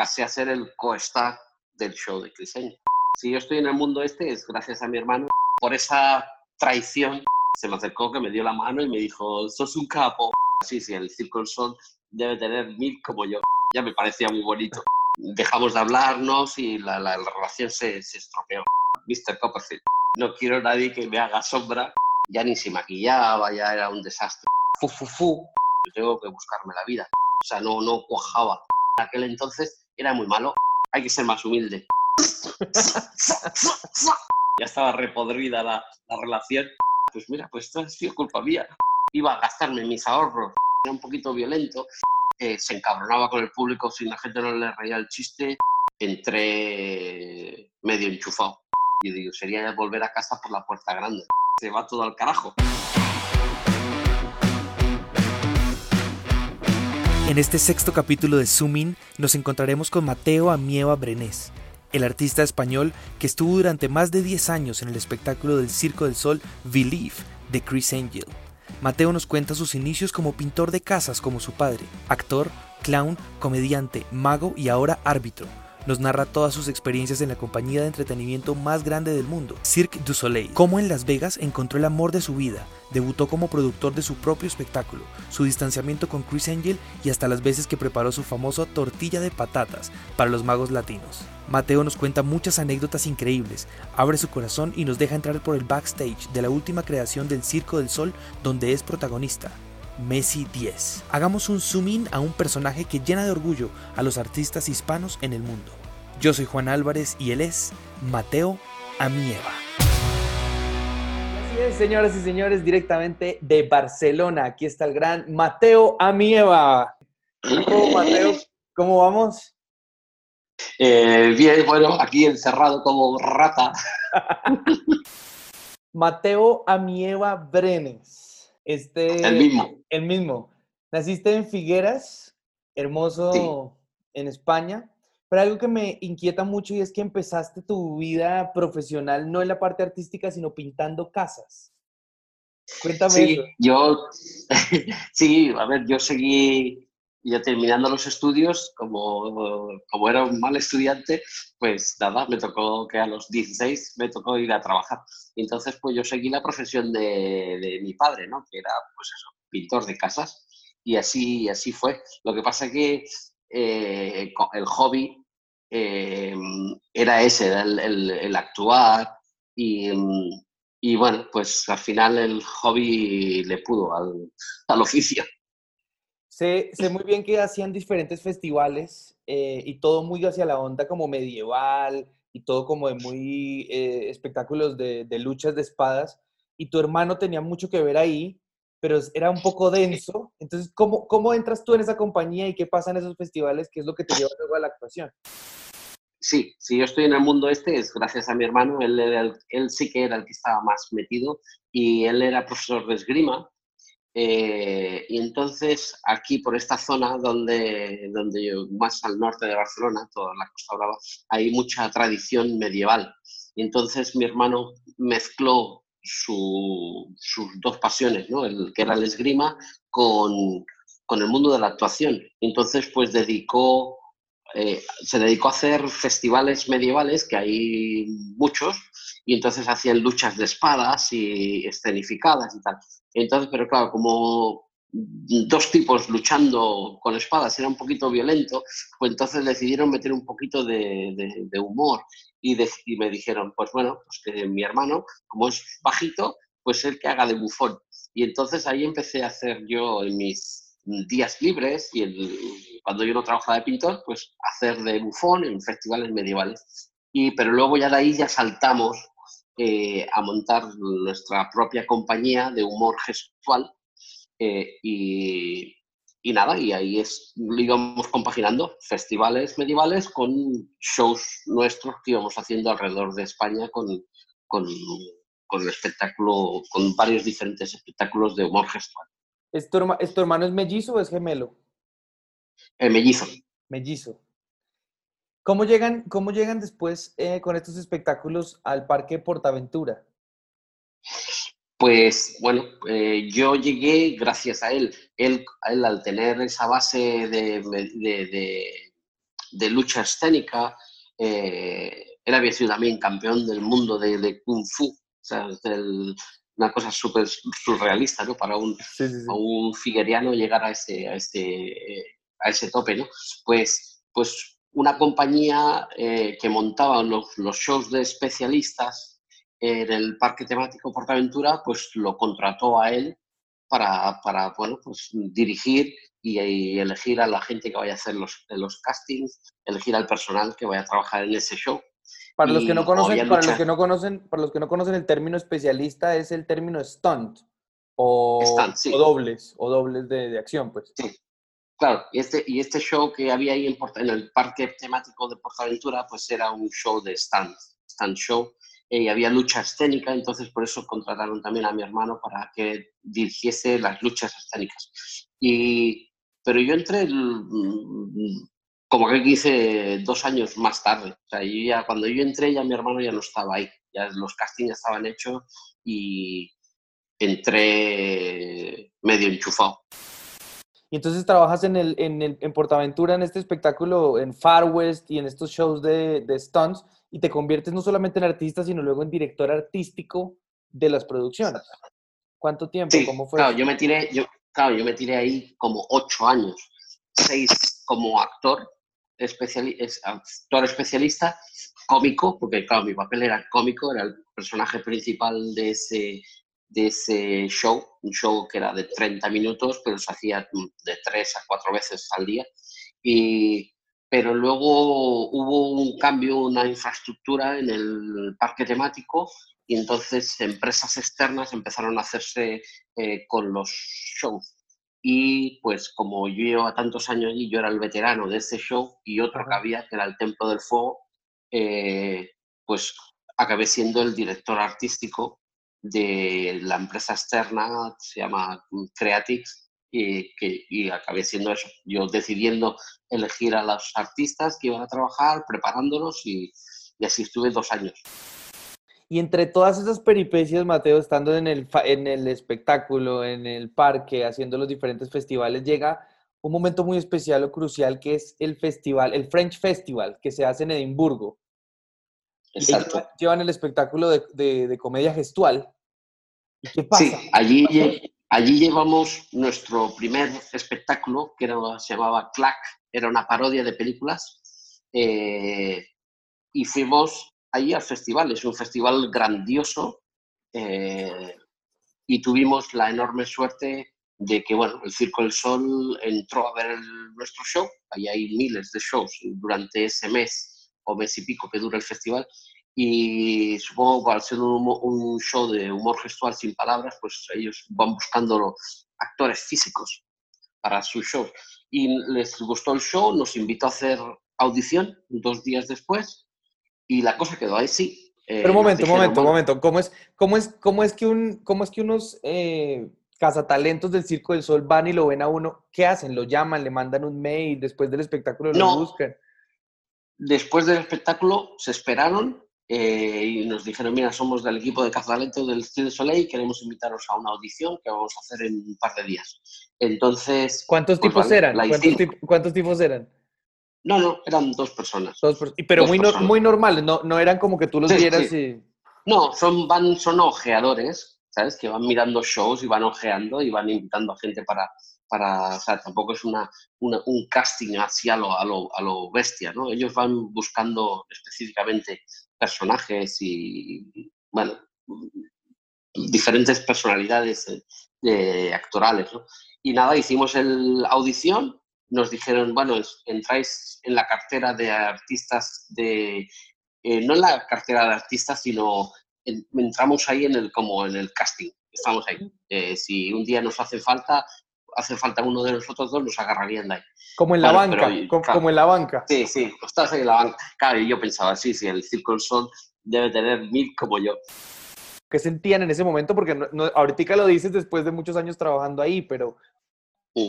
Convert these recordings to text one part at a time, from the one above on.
pasé a ser el co-star del show de Angel. Si yo estoy en el mundo este es gracias a mi hermano. Por esa traición se me acercó, que me dio la mano y me dijo, sos un capo. Sí, sí, el Circo del Sol debe tener mil como yo. Ya me parecía muy bonito. Dejamos de hablarnos y la, la, relación se, se estropeó. Mr. Copperfield. No quiero nadie que me haga sombra. Ya ni se maquillaba, ya era un desastre. Fu, fu, fu. Yo tengo que buscarme la vida. O sea, no, no cuajaba. En aquel entonces era muy malo. Hay que ser más humilde. ya estaba repodrida la, la relación. Pues mira, pues esto ha sido culpa mía. Iba a gastarme mis ahorros. Era un poquito violento. Eh, se encabronaba con el público si la gente no le reía el chiste. Entré medio enchufado. Y digo, sería volver a casa por la puerta grande. Se va todo al carajo. En este sexto capítulo de Zooming nos encontraremos con Mateo Amieva Brenés, el artista español que estuvo durante más de 10 años en el espectáculo del Circo del Sol Believe de Chris Angel. Mateo nos cuenta sus inicios como pintor de casas como su padre, actor, clown, comediante, mago y ahora árbitro nos narra todas sus experiencias en la compañía de entretenimiento más grande del mundo, Cirque du Soleil, cómo en Las Vegas encontró el amor de su vida, debutó como productor de su propio espectáculo, su distanciamiento con Chris Angel y hasta las veces que preparó su famoso tortilla de patatas para los magos latinos. Mateo nos cuenta muchas anécdotas increíbles, abre su corazón y nos deja entrar por el backstage de la última creación del Circo del Sol donde es protagonista. Messi 10. Hagamos un zoom in a un personaje que llena de orgullo a los artistas hispanos en el mundo. Yo soy Juan Álvarez y él es Mateo Amieva. Así es, señoras y señores, directamente de Barcelona. Aquí está el gran Mateo Amieva. ¿Cómo, Mateo? ¿Cómo vamos? Eh, bien, bueno, aquí encerrado como rata. Mateo Amieva Brenes. Este, el mismo. El mismo. Naciste en Figueras, hermoso en España, pero algo que me inquieta mucho y es que empezaste tu vida profesional no en la parte artística, sino pintando casas. Cuéntame sí, Yo, sí, a ver, yo seguí ya terminando los estudios, como, como era un mal estudiante, pues nada, me tocó que a los 16 me tocó ir a trabajar. Y entonces, pues yo seguí la profesión de, de mi padre, ¿no? Que era, pues eso, pintor de casas. Y así, así fue. Lo que pasa que eh, el hobby eh, era ese, era el, el, el actuar y, y, bueno, pues al final el hobby le pudo al, al oficio. Sé, sé, muy bien que hacían diferentes festivales eh, y todo muy hacia la onda como medieval y todo como de muy eh, espectáculos de, de, luchas de espadas. Y tu hermano tenía mucho que ver ahí, pero era un poco denso. Entonces, ¿cómo, ¿cómo entras tú en esa compañía y qué pasa en esos festivales? ¿Qué es lo que te lleva luego a la actuación? Sí, si yo estoy en el mundo este es gracias a mi hermano. Él, el, él sí que era el que estaba más metido y él era profesor de esgrima eh, y entonces aquí por esta zona donde, donde yo, más al norte de Barcelona, toda la Costa Brava, hay mucha tradición medieval. Y entonces mi hermano mezcló su, sus dos pasiones, ¿no? el que era el esgrima, con, con el mundo de la actuación. Entonces pues dedicó, eh, se dedicó a hacer festivales medievales, que hay muchos, y entonces hacían luchas de espadas y escenificadas y tal. Entonces, pero claro, como dos tipos luchando con espadas era un poquito violento, pues entonces decidieron meter un poquito de, humor y, me dijeron, pues bueno, pues que mi hermano, como es bajito, pues el que haga de bufón. Y entonces ahí empecé a hacer yo en mis días libres y el, cuando yo no trabajaba de pintor, pues hacer de bufón en festivales medievales. Y, pero luego ya de ahí ya saltamos eh, a montar nuestra propia compañía de humor gestual eh, y, y, nada, y ahí es, íbamos compaginando, festivales medievales con shows nuestros que íbamos haciendo alrededor de España con, con, con el espectáculo, con varios diferentes espectáculos de humor gestual. ¿Es tu, ¿Es tu hermano es mellizo o es gemelo? Eh, mellizo. Mellizo. ¿Cómo llegan, cómo llegan después eh, con estos espectáculos al Parque Portaventura? Pues bueno, eh, yo llegué gracias a él. él. Él al tener esa base de, de, de, de lucha escénica. Eh, él había sido también campeón del mundo de, Kung Fu, o sea, una cosa súper surrealista, ¿no? Para un, un figueriano llegar a este, a ese tope, ¿no? Pues, pues una compañía eh, que montaba los, los, shows de especialistas en el parque temático Portaventura, pues lo contrató a él para, para bueno, pues dirigir y, elegir a la gente que vaya a hacer los, los castings, elegir al personal que vaya a trabajar en ese show. Para los que no conocen, para los que no conocen, para los que no conocen el término especialista es el término stunt o, o dobles o dobles de, de, acción, pues. Sí. Claro, este, y este show que había ahí en, en el parque temático de Portaventura, pues era un show de stand, stand show, y había lucha escénica, entonces por eso contrataron también a mi hermano para que dirigiese las luchas escénicas. Y, pero yo entré, como que hice dos años más tarde. O sea, ya, cuando yo entré ya mi hermano ya no estaba ahí, ya los castings estaban hechos y entré medio enchufado. Y entonces trabajas en, el, en, el, en Portaventura, en este espectáculo, en Far West y en estos shows de, de stunts, y te conviertes no solamente en artista, sino luego en director artístico de las producciones. ¿Cuánto tiempo? ¿Cómo fue? Claro, yo me tiré, yo, claro, yo me tiré ahí como ocho años, seis como actor, actor especialista, cómico, porque claro, mi papel era cómico, era el personaje principal de ese, de ese show, un show que era de 30 minutos, pero se hacía de 3 a 4 veces al día. Y, pero luego hubo un cambio, una infraestructura en el parque temático y entonces empresas externas empezaron a hacerse eh, con los shows. Y pues como yo llevo tantos años allí, yo era el veterano de ese show y otro que había, que era el Templo del Fuego, eh, pues acabé siendo el director artístico de la empresa externa, se llama Creatix, y, que, y acabé siendo eso, yo decidiendo elegir a los artistas que iban a trabajar, preparándolos y, y así estuve dos años. Y entre todas esas peripecias, Mateo, estando en el, en el espectáculo, en el parque, haciendo los diferentes festivales, llega un momento muy especial o crucial que es el festival, el French Festival, que se hace en Edimburgo. Exacto. llevan el espectáculo de, comedia gestual. qué pasa? Sí, allí, allí llevamos nuestro primer espectáculo, que era, se llamaba Clack, era una parodia de películas, eh, y fuimos allí al festival, es un festival grandioso, eh, y tuvimos la enorme suerte de que, bueno, el Circo del Sol entró a ver nuestro show, ahí hay miles de shows durante ese mes o mes y pico que dura el festival. Y supongo que al ser un, show de humor gestual sin palabras, pues ellos van buscando actores físicos para su show. Y les gustó el show, nos invitó a hacer audición dos días después y la cosa quedó ahí, sí. Eh, Pero un momento, un momento, un momento. ¿Cómo es, cómo es, cómo es, que, un, cómo es que unos eh, cazatalentos del Circo del Sol van y lo ven a uno? ¿Qué hacen? ¿Lo llaman? ¿Le mandan un mail? ¿Después del espectáculo lo buscan? Después del espectáculo se esperaron eh, y nos dijeron, mira, somos del equipo de cazatalentos del Cirque Soleil y queremos invitaros a una audición que vamos a hacer en un par de días. Entonces... ¿Cuántos pues, tipos eran? ¿Cuántos, tipos eran? No, no, eran dos personas. pero muy, muy normales, no, no eran como que tú los vieras y... No, son, van, son ojeadores, ¿sabes? Que van mirando shows y van ojeando y van invitando a gente para, para, o sea, tampoco es una, un casting así a lo, a, lo, a lo, bestia, ¿no? Ellos van buscando específicamente personajes y, bueno, diferentes personalidades eh, actorales, ¿no? Y nada, hicimos el audición, nos dijeron, bueno, entráis en la cartera de artistas de, eh, no en la cartera de artistas, sino entramos ahí en el, como en el casting, estamos ahí. Eh, si un día nos hace falta, hace falta uno de nosotros dos, nos agarrarían de ahí. Como en la banca, como, en la banca. Sí, sí, estás ahí en la banca. Claro, y yo pensaba, sí, sí, el Circo del Sol debe tener mil como yo. ¿Qué sentían en ese momento? Porque no, ahorita lo dices después de muchos años trabajando ahí, pero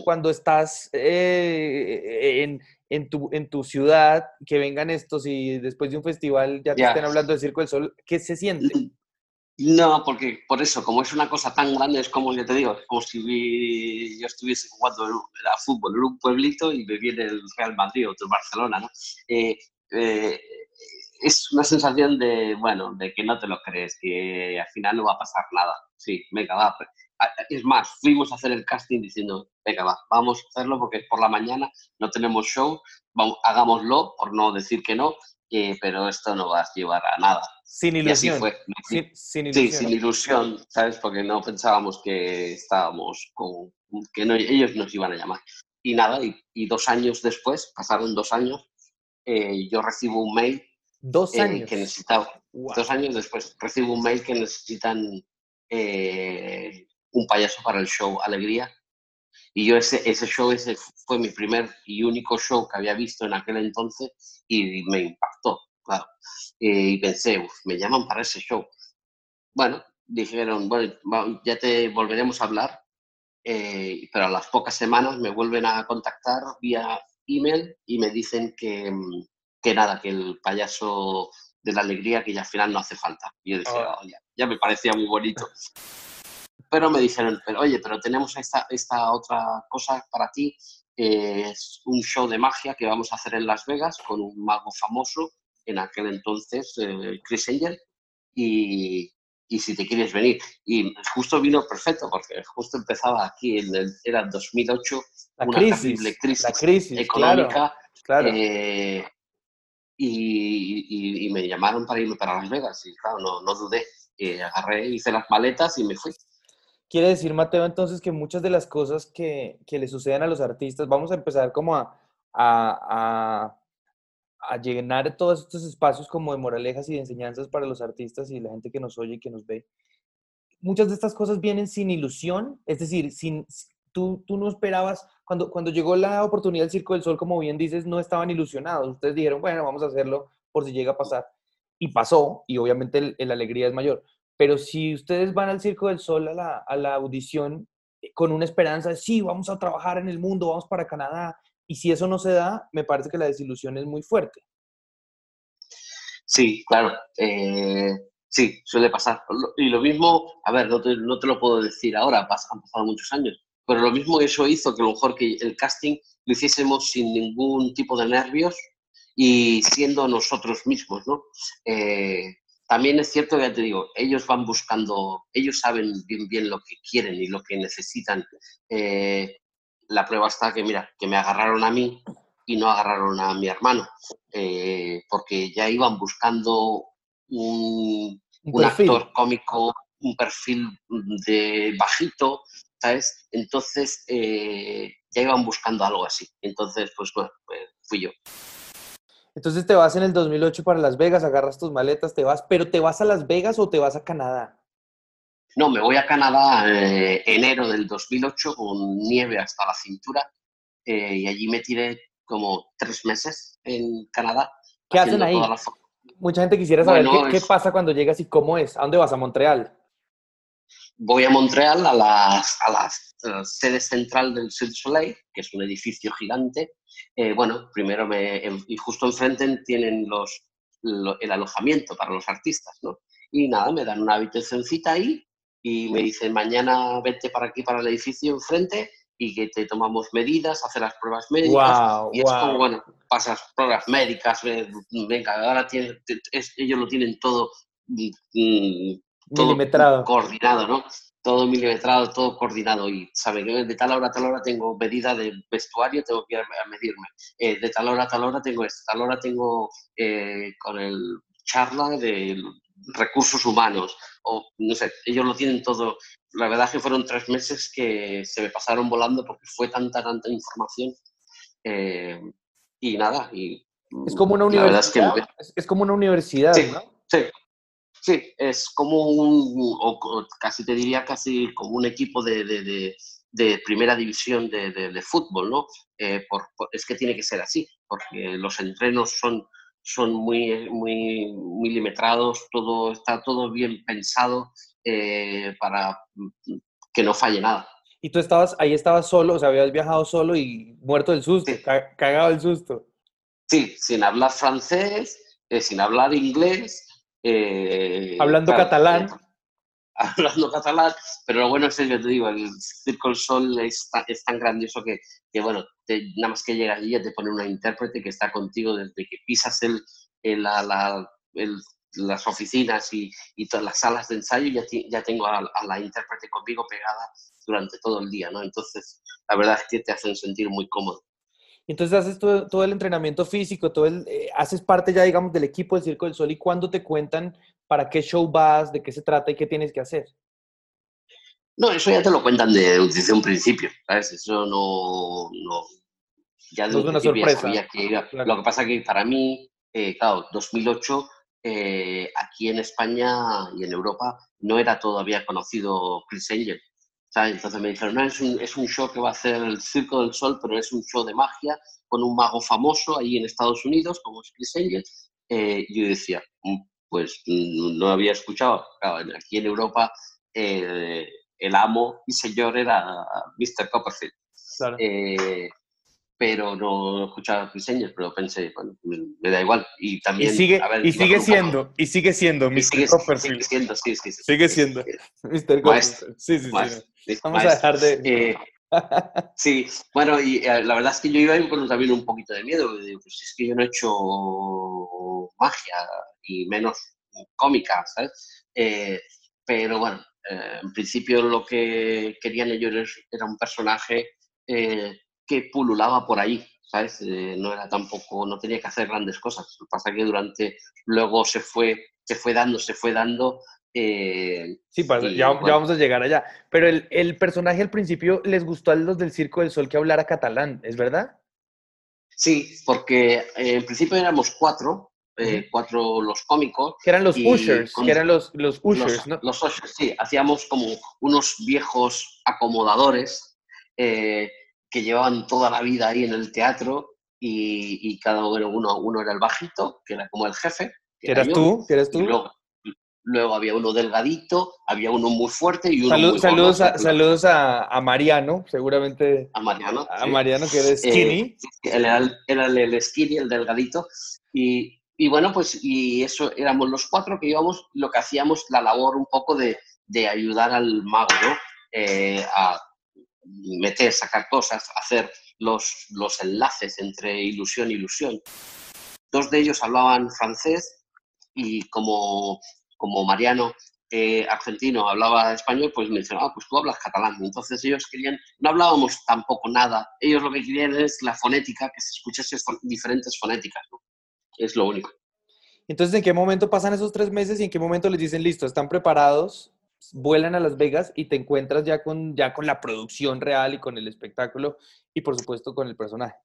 cuando estás eh, en, en, tu, en tu ciudad, que vengan estos y después de un festival ya te estén hablando del Circo del Sol, ¿qué se siente? No, porque por eso, como es una cosa tan grande, es como yo te digo, es como si yo estuviese jugando a fútbol en un pueblito y me viene el Real Madrid o el Barcelona, ¿no? Eh, eh, es una sensación de, bueno, de que no te lo crees, que al final no va a pasar nada. Sí, venga, va. Es más, fuimos a hacer el casting diciendo, venga, va, vamos a hacerlo porque por la mañana no tenemos show, vamos, hagámoslo, por no decir que no, pero esto no va a llevar a nada. Sin ilusión. fue. Sin, ilusión. Sí, sin ilusión, ¿sabes? Porque no pensábamos que estábamos con, que no, ellos nos iban a llamar. Y nada, y, dos años después, pasaron dos años, eh, yo recibo un mail. Dos eh, años. que necesitaba. Dos años después, recibo un mail que necesitan eh, un payaso para el show Alegría. Y yo ese, ese show ese fue mi primer y único show que había visto en aquel entonces y me impactó, claro. y pensé, me llaman para ese show. Bueno, dijeron, bueno, ya te volveremos a hablar, eh, pero a las pocas semanas me vuelven a contactar vía email y me dicen que, que nada, que el payaso de la alegría que ya al final no hace falta. Y yo decía, oh. ya me parecía muy bonito pero me dijeron, pero oye, pero tenemos esta, esta otra cosa para ti, es un show de magia que vamos a hacer en Las Vegas con un mago famoso, en aquel entonces, eh, Chris Angel, y, y, si te quieres venir. Y justo vino perfecto, porque justo empezaba aquí, en el, era 2008, la una crisis, crisis, la crisis económica. Claro, eh, y, y, me llamaron para irme para Las Vegas, y claro, no, no dudé. agarré, hice las maletas y me fui. Quiere decir, Mateo, entonces que muchas de las cosas que, que le suceden a los artistas, vamos a empezar como a, a, a, llenar todos estos espacios como de moralejas y de enseñanzas para los artistas y la gente que nos oye y que nos ve. Muchas de estas cosas vienen sin ilusión, es decir, sin, tú, tú no esperabas, cuando, cuando llegó la oportunidad del Circo del Sol, como bien dices, no estaban ilusionados. Ustedes dijeron, bueno, vamos a hacerlo por si llega a pasar. Y pasó, y obviamente la alegría es mayor. Pero si ustedes van al Circo del Sol a la, a la audición eh, con una esperanza de, sí, vamos a trabajar en el mundo, vamos para Canadá, y si eso no se da, me parece que la desilusión es muy fuerte. Sí, claro. Eh, sí, suele pasar. Y lo mismo, a ver, no te, no te lo puedo decir ahora, han pasado muchos años, pero lo mismo eso hizo que a lo mejor que el casting lo hiciésemos sin ningún tipo de nervios y siendo nosotros mismos, ¿no? Eh, también es cierto que ya te digo, ellos van buscando, ellos saben bien bien lo que quieren y lo que necesitan. Eh, la prueba está que, mira, que me agarraron a mí y no agarraron a mi hermano, eh, porque ya iban buscando un, actor cómico, un perfil de bajito, ¿sabes? Entonces eh, ya iban buscando algo así. Entonces, pues bueno, pues fui yo. Entonces te vas en el 2008 para Las Vegas, agarras tus maletas, te vas, pero ¿te vas a Las Vegas o te vas a Canadá? No, me voy a Canadá eh, enero del 2008 con nieve hasta la cintura eh, y allí me tiré como tres meses en Canadá. ¿Qué hacen ahí? Mucha gente quisiera saber qué, pasa cuando llegas y cómo es. ¿A dónde vas? ¿A Montreal? Voy a Montreal, a la a sede central del Cirque Soleil, que es un edificio gigante, eh, bueno, primero me, y justo enfrente tienen los, el alojamiento para los artistas, ¿no? Y nada, me dan una habitacióncita ahí y me dicen, mañana vete para aquí, para el edificio enfrente y que te tomamos medidas, hacer las pruebas médicas. y es como, bueno, pasas pruebas médicas, venga, ahora ellos lo tienen todo, todo coordinado, ¿no? todo milimetrado, todo coordinado y sabe que de tal hora a tal hora tengo medida de vestuario, tengo que ir a medirme. Eh, de tal hora a tal hora tengo esto, tal hora tengo eh, con el charla de recursos humanos o no sé, ellos lo tienen todo. La verdad es que fueron tres meses que se me pasaron volando porque fue tanta, tanta información eh, y nada. Y, es como una universidad. Es, como una universidad, ¿no? Sí, Sí, es como un, o casi te diría casi como un equipo de, de, de, primera división de, fútbol, ¿no? Eh, por, es que tiene que ser así, porque los entrenos son, son muy, muy milimetrados, todo, está todo bien pensado eh, para que no falle nada. Y tú estabas, ahí estabas solo, o sea, habías viajado solo y muerto del susto, cagado del susto. Sí, sin hablar francés, eh, sin hablar inglés, eh, Hablando catalán. hablando catalán, pero lo bueno es que yo te digo, el Circo del Sol es, es tan grandioso que, que bueno, nada más que llegas allí ya te pone una intérprete que está contigo desde que pisas el, el, la, el, las oficinas y, y, todas las salas de ensayo, ya, ya tengo a, a, la intérprete conmigo pegada durante todo el día, ¿no? Entonces, la verdad es que te hacen sentir muy cómodo. Entonces haces todo, todo el entrenamiento físico, todo el, eh, haces parte ya, digamos, del equipo del Circo del Sol y cuando te cuentan para qué show vas, de qué se trata y qué tienes que hacer. No, eso ya te lo cuentan de, desde un principio, ¿sabes? Eso no, no ya no es una sorpresa. Que claro. Lo que pasa que para mí, eh, claro, 2008, eh, aquí en España y en Europa no era todavía conocido Chris Angel. ¿Sabes? Entonces me dijeron, no, es un, es un show que va a hacer el Circo del Sol, pero es un show de magia con un mago famoso ahí en Estados Unidos, como es Chris Angel. Eh, yo decía, mm, pues mm, no había escuchado. Claro, aquí en Europa eh, el amo y señor era Mr. Copperfield. Claro. Eh, pero no escuchaba Chris Angel, pero pensé, bueno, me, da igual. Y también. Y sigue, ver, y sigue siendo, y sigue siendo Mr. Sigue, Copperfield. Sigue siendo, sí, sí, sí. Sigue siendo Mr. Copperfield. Sí, sí, maestro, sí. Vamos a dejar de. Eh, sí, bueno, y eh, la verdad es que yo iba con también un poquito de miedo. Pues es que yo no he hecho magia, y menos cómica, ¿sabes? Eh, pero bueno, eh, en principio lo que querían ellos era un personaje que pululaba por ahí, ¿sabes? Eh, no era tampoco, no tenía que hacer grandes cosas. Lo que pasa es que durante, luego se fue, se fue dando, se fue dando. Eh, sí, pasa, y, ya, bueno, ya, vamos a llegar allá. Pero el, el, personaje al principio les gustó a los del Circo del Sol que hablara catalán, ¿es verdad? Sí, porque eh, en principio éramos cuatro, eh, cuatro los cómicos. Que eran los ushers, que eran los, los ushers, los, ¿no? Los ushers, sí. Hacíamos como unos viejos acomodadores eh, que llevaban toda la vida ahí en el teatro y, y cada uno, uno, uno era el bajito, que era como el jefe. Que eras yo, tú? ¿Que eres tú? Luego, luego, había uno delgadito, había uno muy fuerte y uno Salud, muy saludos, a, saludos a, a, Mariano, seguramente. A Mariano. A sí. Mariano, que era skinny. Eh, él era, el, era el skinny, el delgadito. Y, y bueno, pues y eso éramos los cuatro que íbamos, lo que hacíamos la labor un poco de, de ayudar al mago, ¿no? Eh, a meter, sacar cosas, hacer los, los enlaces entre ilusión e ilusión. Dos de ellos hablaban francés y como, como Mariano eh, argentino hablaba español, pues me dijeron, ah, pues tú hablas catalán. Entonces ellos querían, no hablábamos tampoco nada, ellos lo que querían es la fonética, que se escuchase diferentes fonéticas, ¿no? Es lo único. Entonces, ¿en qué momento pasan esos tres meses y en qué momento les dicen, listo, están preparados, vuelan a Las Vegas y te encuentras ya con, ya con la producción real y con el espectáculo y, por supuesto, con el personaje?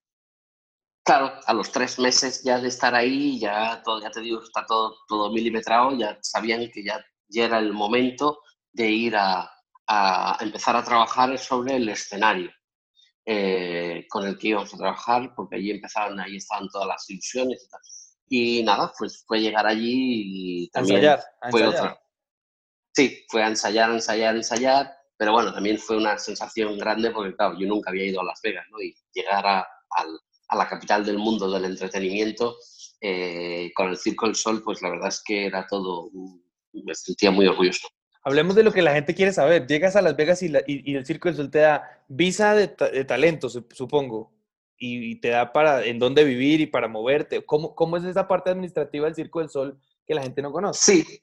Claro, a los tres meses ya de estar ahí, ya, todo, ya te digo, está todo, todo milimetrado, ya sabían que ya, ya era el momento de ir a, a empezar a trabajar sobre el escenario. Eh, con el que íbamos a trabajar, porque allí empezaron, ahí estaban todas las ilusiones y tal. Y nada, pues fue llegar allí y también ensayar, fue ensayar. otra. Sí, fue a ensayar, ensayar, ensayar, pero bueno, también fue una sensación grande porque, claro, yo nunca había ido a Las Vegas, ¿no? Y llegar a, a, a la capital del mundo del entretenimiento eh, con el Circo del Sol, pues la verdad es que era todo, me sentía muy orgulloso. Hablemos de lo que la gente quiere saber. Llegas a Las Vegas y, la, y, y el Circo del Sol te da visa de, ta de talento, supongo, y, y, te da para en dónde vivir y para moverte. ¿Cómo, ¿Cómo es esa parte administrativa del Circo del Sol que la gente no conoce? Sí,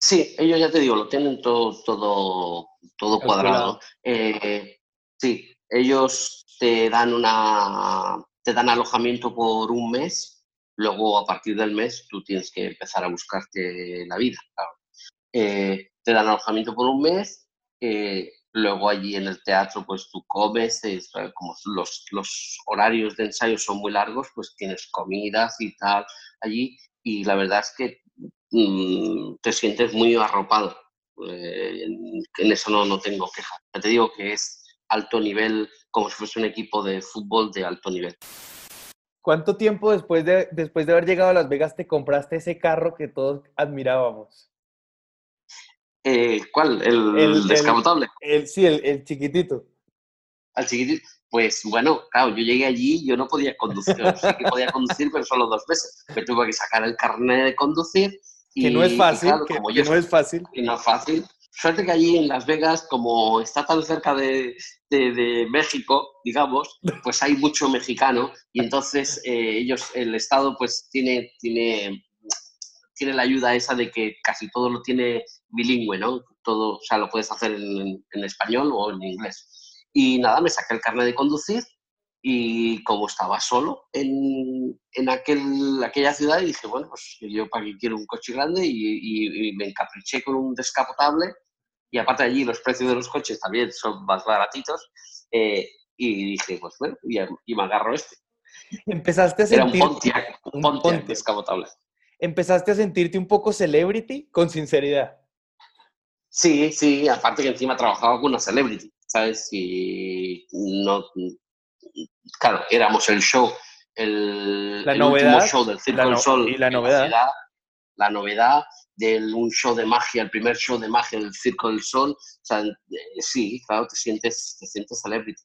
sí, ellos ya te digo, lo tienen todo, todo, todo cuadrado. Eh, sí, ellos te dan una, te dan alojamiento por un mes, luego a partir del mes tú tienes que empezar a buscarte la vida. Claro. Eh, te dan alojamiento por un mes, eh, luego allí en el teatro pues tú comes, es, como los, los, horarios de ensayo son muy largos, pues tienes comidas y tal allí y la verdad es que mmm, te sientes muy arropado. Eh, en, en, eso no, no tengo queja. Ya te digo que es alto nivel, como si fuese un equipo de fútbol de alto nivel. ¿Cuánto tiempo después de, después de haber llegado a Las Vegas te compraste ese carro que todos admirábamos? Eh, ¿Cuál? ¿El, el descapotable? El, el, sí, el, el, chiquitito. Al chiquitito. Pues bueno, claro, yo llegué allí, yo no podía conducir, sí que podía conducir, pero solo dos veces. Me tuve que sacar el carnet de conducir. Y, que no es fácil, y claro, que, que no es fácil. Que no es fácil. Suerte que allí en Las Vegas, como está tan cerca de, México, digamos, pues hay mucho mexicano y entonces eh, ellos, el Estado, pues tiene, tiene, tiene la ayuda esa de que casi todo lo tiene bilingüe, ¿no? Todo, o sea, lo puedes hacer en, en español o en inglés. Y nada, me saqué el carnet de conducir y como estaba solo en, en aquel, aquella ciudad, dije, bueno, pues yo para qué quiero un coche grande y, me encapriché con un descapotable. Y aparte allí los precios de los coches también son más baratitos. Eh, y dije, pues bueno, y, me agarro este. Empezaste a sentir... Era un Pontiac, un Pontiac, descapotable. ¿Empezaste a sentirte un poco celebrity con sinceridad? Sí, sí, aparte que encima trabajaba con una celebrity, ¿sabes? Y no, claro, éramos el show, el, la novedad, último show del Circo del Sol. Y la novedad. La, novedad de un show de magia, el primer show de magia del Circo del Sol. O sea, eh, sí, claro, te sientes, te sientes celebrity.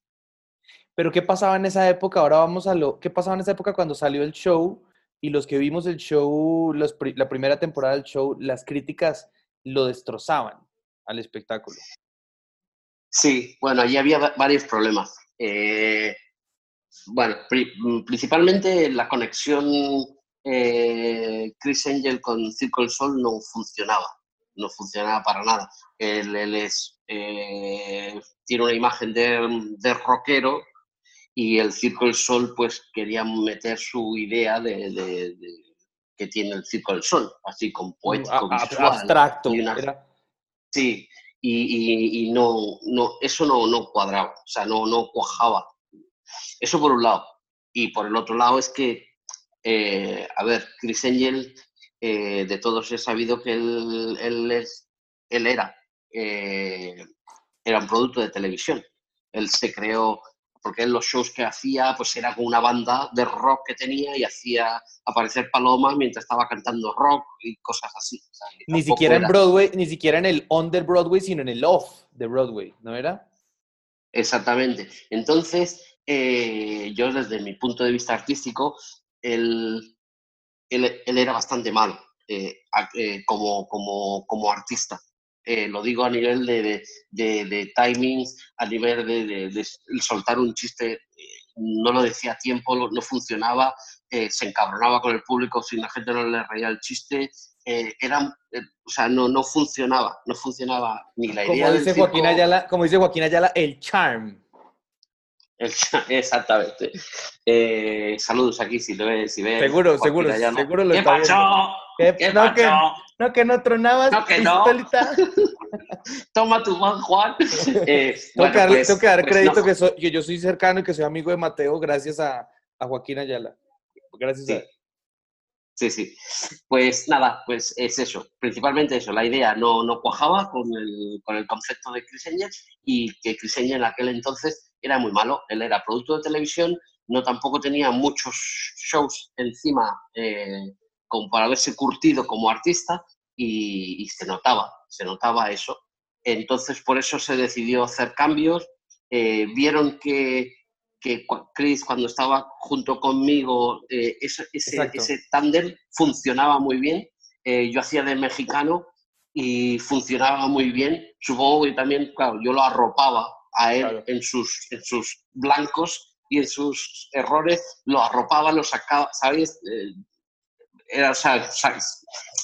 Pero ¿qué pasaba en esa época? Ahora vamos a lo... ¿Qué pasaba en esa época cuando salió el show y los que vimos el show, la primera temporada del show, las críticas lo destrozaban al espectáculo? Sí, bueno, allí había varios problemas. Eh, bueno, principalmente la conexión eh, Chris Angel con Circo del Sol no funcionaba, no funcionaba para nada. Él, es, eh, tiene una imagen de, rockero y el Circo del Sol pues quería meter su idea de, que tiene el Circo del Sol, así con poético, visual, abstracto. sí, y, no, no, eso no, no cuadraba, o sea, no, no cuajaba eso por un lado. Y por el otro lado es que, eh, a ver, Chris Angel, eh, de todos he sabido que él, él, es, él era, eh, era un producto de televisión. Él se creó, porque en los shows que hacía, pues era con una banda de rock que tenía y hacía aparecer palomas mientras estaba cantando rock y cosas así. ni siquiera en Broadway, ni siquiera en el under Broadway, sino en el off de Broadway, ¿no era? Exactamente. Entonces, eh, yo desde mi punto de vista artístico, él, él, era bastante malo eh, eh, como, como, como, artista. lo digo a nivel de, de, de, timings, a nivel de, soltar un chiste, no lo decía a tiempo, no funcionaba, se encabronaba con el público si la gente no le reía el chiste, era, o sea, no, no funcionaba, no funcionaba ni la idea. Como dice, Joaquín Ayala, como dice Joaquín Ayala, el charm. Exactamente. Eh, saludos aquí si lo ves. Si ves seguro, seguro, seguro lo ¿Qué está ¿Qué, no, Que, no, que no tronabas. No, que no. Toma tu Juan Juan. Eh, tengo, que pues, tengo, que dar, pues crédito que, soy, que, yo soy cercano y que soy amigo de Mateo gracias a, a Joaquín Ayala. Gracias a Sí, sí. Pues nada, pues es eso, principalmente eso, la idea no, no cuajaba con el, con el concepto de Chris Angel y que Chris Angel en aquel entonces era muy malo, él era producto de televisión, no tampoco tenía muchos shows encima eh, como para haberse curtido como artista y, se notaba, se notaba eso. Entonces por eso se decidió hacer cambios, eh, vieron que que Chris cuando estaba junto conmigo, eh, ese, ese, tándem funcionaba muy bien. Eh, yo hacía de mexicano y funcionaba muy bien. Supongo que también, claro, yo lo arropaba a él en, sus, en sus blancos y en sus errores, lo arropaba, lo sacaba, ¿sabes? Eh, era,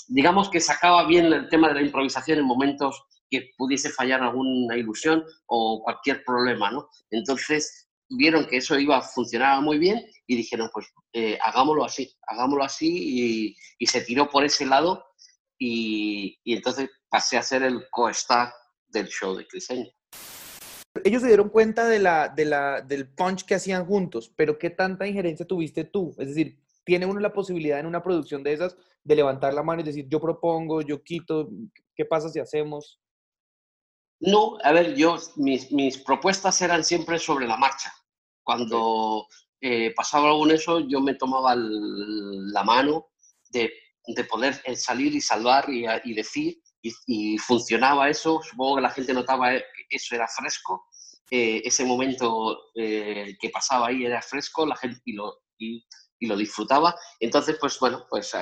digamos que sacaba bien el tema de la improvisación en momentos que pudiese fallar alguna ilusión o cualquier problema, ¿no? Entonces, vieron que eso iba, funcionaba muy bien y dijeron, pues eh, hagámoslo así, hagámoslo así y, se tiró por ese lado y, entonces pasé a ser el co-star del show de Criseño. Ellos se dieron cuenta de la, de la, del punch que hacían juntos, pero ¿qué tanta injerencia tuviste tú? Es decir, ¿tiene uno la posibilidad en una producción de esas de levantar la mano y decir, yo propongo, yo quito, ¿qué pasa si hacemos? No, a ver, yo, mis, mis propuestas eran siempre sobre la marcha. Cuando eh, pasaba algo en eso, yo me tomaba la mano de, de, poder eh, salir y salvar y, y decir, y, funcionaba eso. Supongo que la gente notaba que eso era fresco. Eh, ese momento que pasaba ahí era fresco, la gente y lo, y, lo disfrutaba. Entonces, pues bueno, pues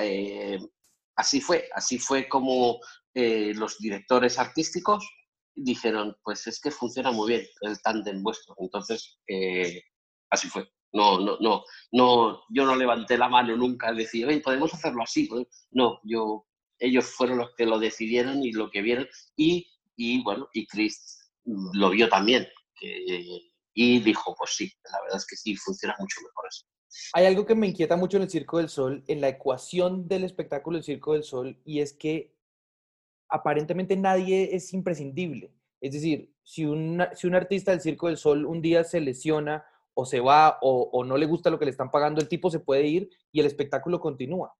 así fue, así fue como, eh, los directores artísticos dijeron, pues es que funciona muy bien el tándem vuestro. Entonces, eh, así fue. No, no, no, no, yo no levanté la mano nunca, decir, oye, podemos hacerlo así. No, yo, ellos fueron los que lo decidieron y lo que vieron. Y, y bueno, y Chris lo vio también. y dijo, pues sí, la verdad es que sí, funciona mucho mejor eso. Hay algo que me inquieta mucho en el Circo del Sol, en la ecuación del espectáculo del Circo del Sol, y es que aparentemente nadie es imprescindible. Es decir, si, si un artista del Circo del Sol un día se lesiona o se va o, no le gusta lo que le están pagando, el tipo se puede ir y el espectáculo continúa.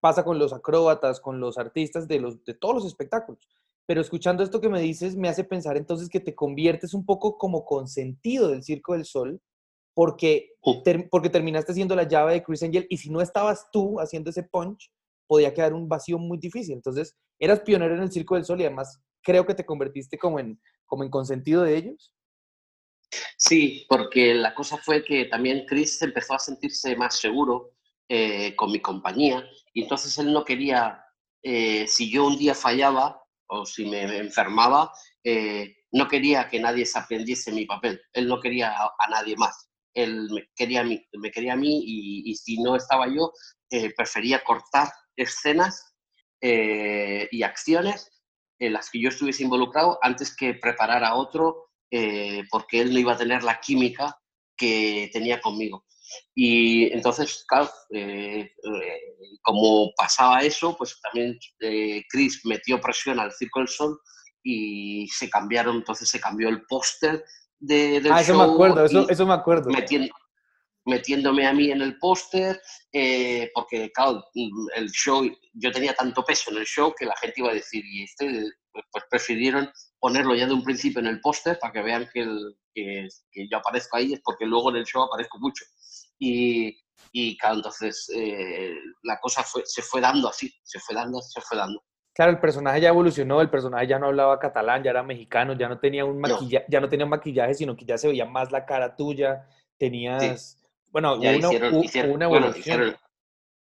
Pasa con los acróbatas, con los artistas de, los, de todos los espectáculos. Pero escuchando esto que me dices, me hace pensar entonces que te conviertes un poco como consentido del Circo del Sol, porque, porque terminaste siendo la llave de Chris Angel y si no estabas tú haciendo ese punch, podía quedar un vacío muy difícil. Entonces, eras pionero en el Circo del Sol y además creo que te convertiste como en, como en consentido de ellos. Sí, porque la cosa fue que también Chris empezó a sentirse más seguro eh, con mi compañía y entonces él no quería, eh, si yo un día fallaba o si me enfermaba, eh, no quería que nadie se aprendiese mi papel, él no quería a, nadie más, él me quería a mí, me quería a mí y, si no estaba yo, prefería cortar escenas eh, y acciones en las que yo estuviese involucrado antes que preparar a otro eh, porque él no iba a tener la química que tenía conmigo. Y entonces, claro, eh, como pasaba eso, pues también Chris metió presión al Circo del Sol y se cambiaron, entonces se cambió el póster de, del ah, eso me acuerdo, eso, eso me acuerdo. Metiendo, metiéndome a mí en el póster, eh, porque claro, el show, yo tenía tanto peso en el show que la gente iba a decir, y este, pues prefirieron ponerlo ya de un principio en el póster para que vean que, el, que, yo aparezco ahí, es porque luego en el show aparezco mucho. Y, y claro, entonces eh, la cosa fue, se fue dando así, se fue dando, se fue dando. Claro, el personaje ya evolucionó, el personaje ya no hablaba catalán, ya era mexicano, ya no tenía un maquillaje, ya no tenía maquillaje, sino que ya se veía más la cara tuya, tenías... Bueno, ya hicieron, hicieron,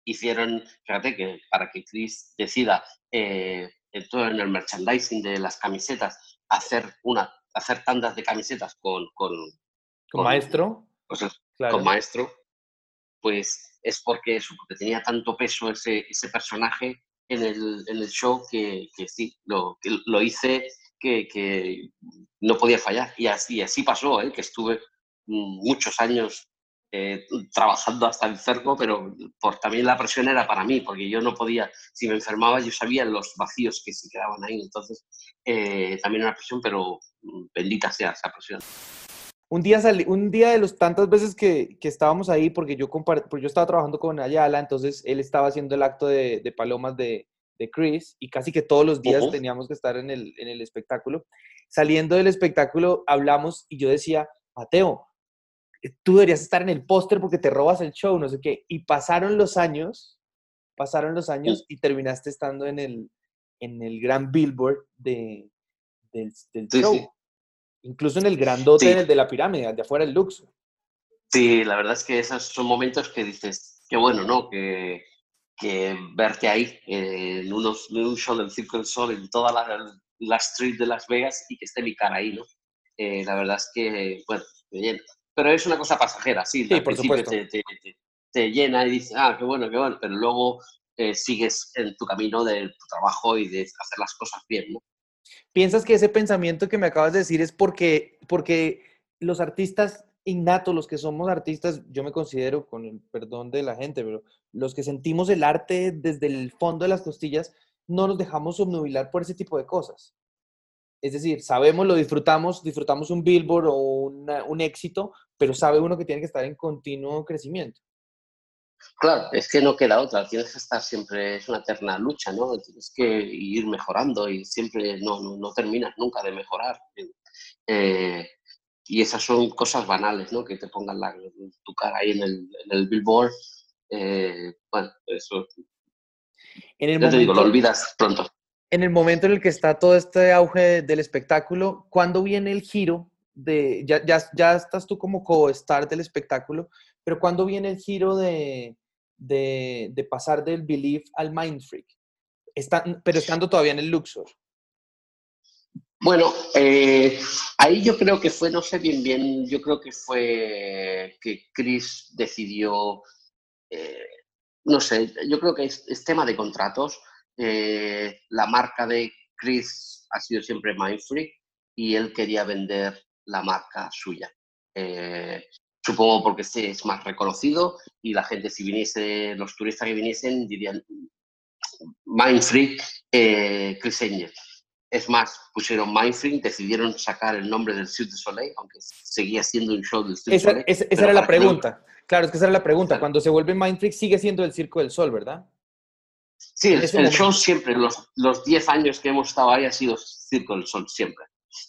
hicieron, fíjate que para que Chris decida eh, en el merchandising de las camisetas hacer una hacer tandas de camisetas con con, maestro con maestro pues es porque, eso, porque tenía tanto peso ese, ese personaje en el, en el show que, que sí lo, que lo hice que, que, no podía fallar y así así pasó ¿eh? que estuve muchos años eh, trabajando hasta el cerco, pero por, también la presión era para mí, porque yo no podía, si me enfermaba, yo sabía los vacíos que se quedaban ahí, entonces eh, también era presión, pero bendita sea esa presión. Un día, salí, un día de los tantas veces que, que estábamos ahí, porque yo, porque yo estaba trabajando con Ayala, entonces él estaba haciendo el acto de, de palomas de, de, Chris y casi que todos los días teníamos que estar en el, en el espectáculo. Saliendo del espectáculo hablamos y yo decía, Mateo, tú deberías estar en el póster porque te robas el show, no sé qué. Y pasaron los años, pasaron los años y terminaste estando en el, en el gran billboard de, del, show. Incluso en el grandote, en el de la pirámide, de afuera el Luxor. Sí, la verdad es que esos son momentos que dices, qué bueno, ¿no? Que, que verte ahí en, unos, un show del Circo del Sol, en toda la, la, street de Las Vegas y que esté mi cara ahí, ¿no? Eh, la verdad es que, bueno, me llena pero es una cosa pasajera, sí. sí por supuesto. Te, llena y dices, ah, qué bueno, qué bueno, pero luego eh, sigues en tu camino de tu trabajo y de hacer las cosas bien, ¿no? ¿Piensas que ese pensamiento que me acabas de decir es porque, porque los artistas innatos, los que somos artistas, yo me considero, con el perdón de la gente, pero los que sentimos el arte desde el fondo de las costillas, no nos dejamos obnubilar por ese tipo de cosas? Es decir, sabemos, lo disfrutamos, disfrutamos un billboard o un éxito, pero sabe uno que tiene que estar en continuo crecimiento. Claro, es que no queda otra, tienes que estar siempre, es una eterna lucha, ¿no? Tienes que ir mejorando y siempre no, no, terminas nunca de mejorar. Eh, y esas son cosas banales, ¿no? Que te pongan la, tu cara ahí en el, en el billboard. Eh, bueno, eso. En el te digo, lo olvidas pronto en el momento en el que está todo este auge del espectáculo, ¿cuándo viene el giro de, ya, ya, ya estás tú como co-star del espectáculo, pero ¿cuándo viene el giro de, de, pasar del belief al mind freak? pero estando todavía en el Luxor. Bueno, eh, ahí yo creo que fue, no sé bien bien, yo creo que fue que Chris decidió, eh, no sé, yo creo que es, tema de contratos. Eh, la marca de Chris ha sido siempre Mindfreak y él quería vender la marca suya. Supongo porque es más reconocido y la gente, si viniese, los turistas que viniesen, dirían Mindfreak, Chris Angel es más, pusieron Mindfreak, decidieron sacar el nombre del Cirque du Soleil, aunque seguía siendo un show del Cirque du Soleil. Esa, era la pregunta. Claro, es que esa era la pregunta. Cuando se vuelve Mindfreak, sigue siendo el Circo del Sol, ¿verdad? Sí, el, show siempre, los 10 años que hemos estado ahí ha sido Circo del Sol, siempre.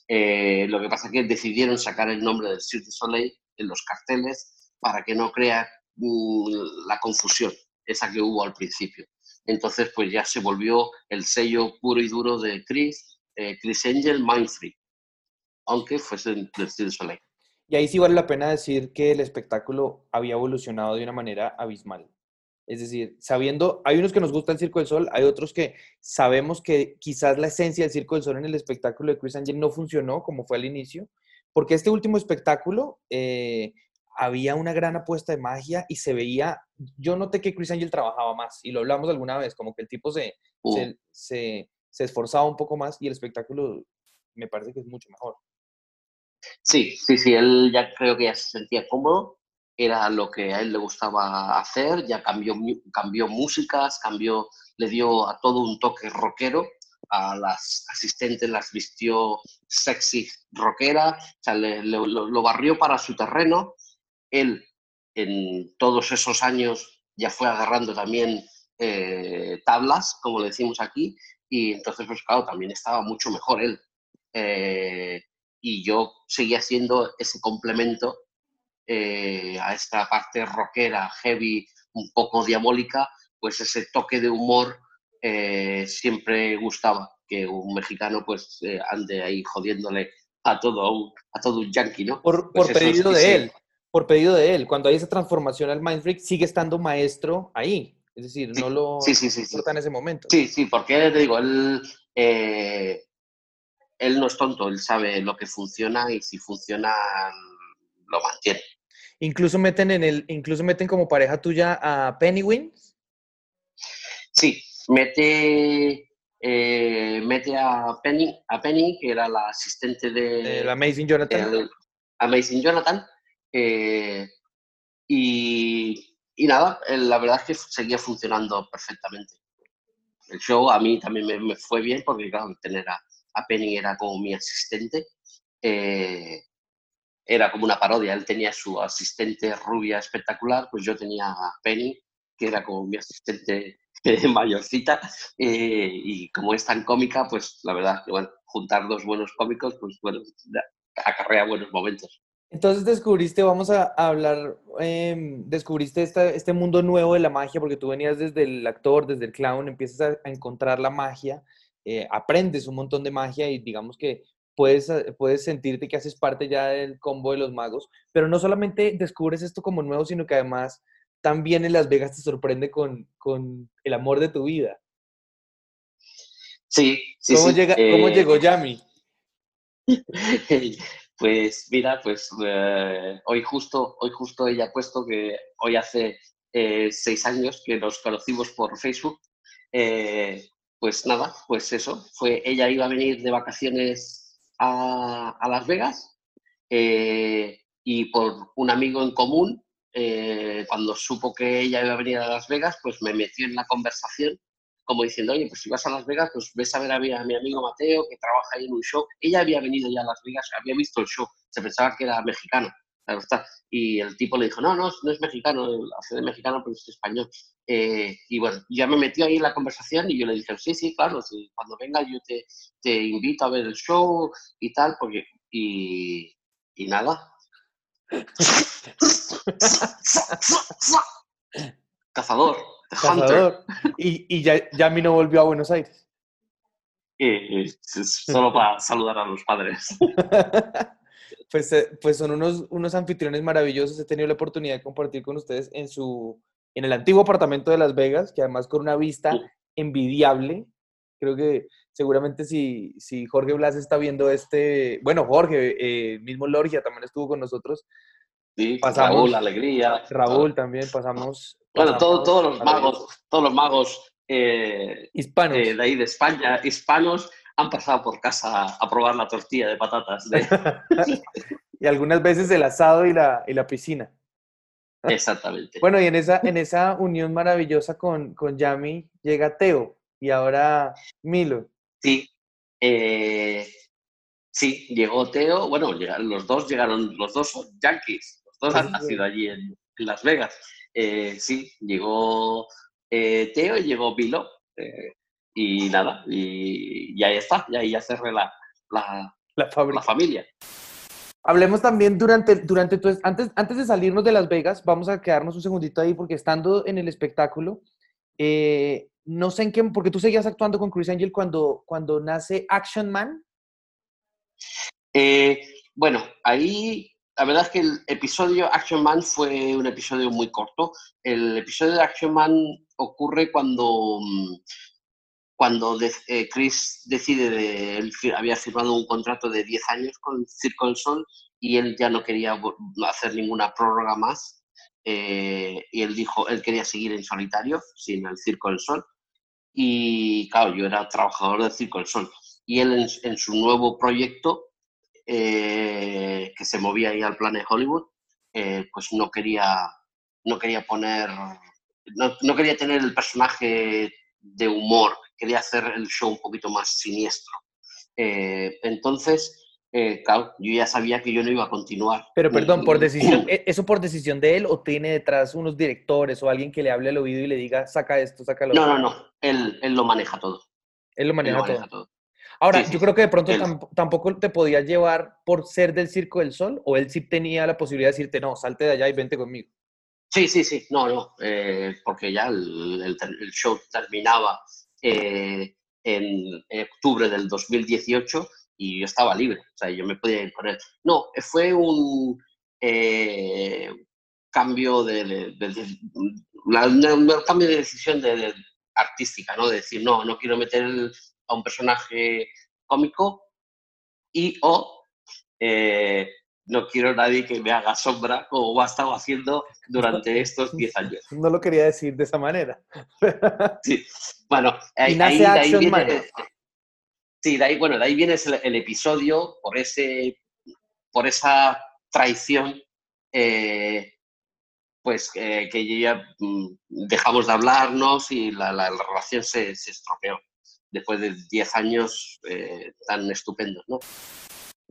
Eh, lo que pasa es que decidieron sacar el nombre del Cirque du Soleil en los carteles para que no crea mm, la confusión, esa que hubo al principio. Entonces, pues ya se volvió el sello puro y duro de Chris eh, Chris Angel Mindfree, aunque fuese del Cirque Soleil. Y ahí sí vale la pena decir que el espectáculo había evolucionado de una manera abismal. Es decir, sabiendo, hay unos que nos gusta el Circo del Sol, hay otros que sabemos que quizás la esencia del Circo del Sol en el espectáculo de Chris Angel no funcionó como fue al inicio, porque este último espectáculo eh, había una gran apuesta de magia y se veía, yo noté que Chris Angel trabajaba más y lo hablamos alguna vez, como que el tipo se, se, se esforzaba un poco más y el espectáculo me parece que es mucho mejor. Sí, sí, sí, él ya creo que ya se sentía cómodo, era lo que a él le gustaba hacer, ya cambió, cambió músicas, cambió, le dio a todo un toque rockero, a las asistentes las vistió sexy rockera, o sea, lo, barrió para su terreno. Él en todos esos años ya fue agarrando también eh, tablas, como le decimos aquí, y entonces, pues claro, también estaba mucho mejor él. Eh, y yo seguía siendo ese complemento eh, a esta parte rockera, heavy, un poco diabólica, pues ese toque de humor eh, siempre gustaba que un mexicano pues ande ahí jodiéndole a todo un, a todo un yankee, ¿no? Por, pues por pedido de él, por pedido de él. Cuando hay esa transformación al Mind Freak, sigue estando maestro ahí. Es decir, no lo sí, sí, sí, en ese momento. Sí, sí, porque te digo, él, eh, él no es tonto, él sabe lo que funciona y si funciona lo mantiene. Incluso meten en el, incluso meten como pareja tuya a Penny Wins. Sí, mete, eh, mete a Penny, a Penny, que era la asistente de. El Amazing Jonathan. Amazing Jonathan. Eh, y y nada, eh, la verdad es que seguía funcionando perfectamente. El show a mí también me, fue bien porque, claro, tener a, Penny era como mi asistente. Eh, era como una parodia. Él tenía su asistente rubia espectacular, pues yo tenía a Penny, que era como mi asistente mayorcita. Eh, y como es tan cómica, pues la verdad que, bueno, juntar dos buenos cómicos, pues bueno, acarrea buenos momentos. Entonces descubriste, vamos a, hablar, em, descubriste este mundo nuevo de la magia, porque tú venías desde el actor, desde el clown, empiezas a, encontrar la magia, eh, aprendes un montón de magia y digamos que puedes, puedes sentirte que haces parte ya del combo de los magos, pero no solamente descubres esto como nuevo, sino que además también en Las Vegas te sorprende con, con el amor de tu vida. Sí, sí, ¿Cómo, sí. Llega, ¿Cómo eh, llegó Yami? Pues mira, pues eh, hoy justo, hoy justo ella ha puesto que hoy hace eh, seis años que nos conocimos por Facebook. Pues nada, pues eso, fue, ella iba a venir de vacaciones a, a Las Vegas y por un amigo en común, cuando supo que ella iba a venir a Las Vegas, pues me metió en la conversación como diciendo, oye, pues si vas a Las Vegas, pues ves a ver a mi, amigo Mateo, que trabaja ahí en un show. Ella había venido ya a Las Vegas, había visto el show, se pensaba que era mexicano. Y el tipo le dijo, no, no, no es mexicano, hace de mexicano, pero es español. Eh, y bueno, ya me metió ahí en la conversación y yo le dije, sí, sí, claro, cuando venga yo te, te, invito a ver el show y tal, porque... Y, y nada. Cazador. Y, y ya, ya mí no volvió a Buenos Aires. solo para saludar a los padres. Pues, eh, pues son unos, unos anfitriones maravillosos. He tenido la oportunidad de compartir con ustedes en, su, en el antiguo apartamento de Las Vegas, que además con una vista envidiable. Creo que seguramente si, si Jorge Blas está viendo este, bueno, Jorge, eh, mismo Lorgia también estuvo con nosotros. Sí, pasamos, Raúl, Alegría. Raúl también, pasamos. Bueno, todos los magos, todos los magos eh, hispanos. Eh, de ahí de España, hispanos, han pasado por casa a probar la tortilla de patatas. y algunas veces el asado y la, y la piscina. Exactamente. Bueno, y en esa, en esa unión maravillosa con, con Yami llega Teo y ahora Milo. Sí, eh, sí, llegó Teo, bueno, los dos llegaron, los dos son yankees, nacido allí en, Las Vegas. Eh, sí, llegó eh, Teo y llegó Milo y nada, y, ahí está, y ahí ya cerré la, la, la familia. Hablemos también durante, durante antes, antes de salirnos de Las Vegas, vamos a quedarnos un segundito ahí porque estando en el espectáculo, eh, no sé en qué, porque tú seguías actuando con Chris Angel cuando, cuando nace Action Man. Eh, bueno, ahí la verdad es que el episodio Action Man fue un episodio muy corto. El episodio de Action Man ocurre cuando mm, cuando eh, Chris decide, de, él había firmado un contrato de 10 años con Circo del Sol y él ya no quería hacer ninguna prórroga más. Eh, y él dijo, él quería seguir en solitario, sin el Circo del Sol. Y claro, yo era trabajador del Circo del Sol. Y él en, su nuevo proyecto, eh, que se movía ahí al plan de Hollywood, pues no quería, no quería poner, no, no quería tener el personaje de humor quería hacer el show un poquito más siniestro. Eh, entonces, eh, claro, yo ya sabía que yo no iba a continuar. Pero perdón, por decisión, ¿e-, ¿eso por decisión de él o tiene detrás unos directores o alguien que le hable al oído y le diga, saca esto, saca lo No, no, no, él, él lo maneja todo. Él lo maneja, todo. Ahora, yo creo que de pronto tampoco te podía llevar por ser del Circo del Sol o él sí tenía la posibilidad de decirte, no, salte de allá y vente conmigo. Sí, sí, sí, no, no, eh, porque ya el, el, show terminaba eh, en octubre del 2018 y yo estaba libre, o sea, yo me podía ir con él. No, fue un eh, cambio de, cambio de decisión de, artística, ¿no? De decir, no, no quiero meter a un personaje cómico y o eh, no quiero nadie que me haga sombra como ha estado haciendo durante estos 10 años. No lo quería decir de esa manera. sí, bueno, ahí, viene, sí, de ahí, bueno, de ahí viene el, episodio por, ese, por esa traición, eh, pues que ya mm, dejamos de hablarnos y la, relación se, estropeó después de 10 años eh, tan estupendos, ¿no?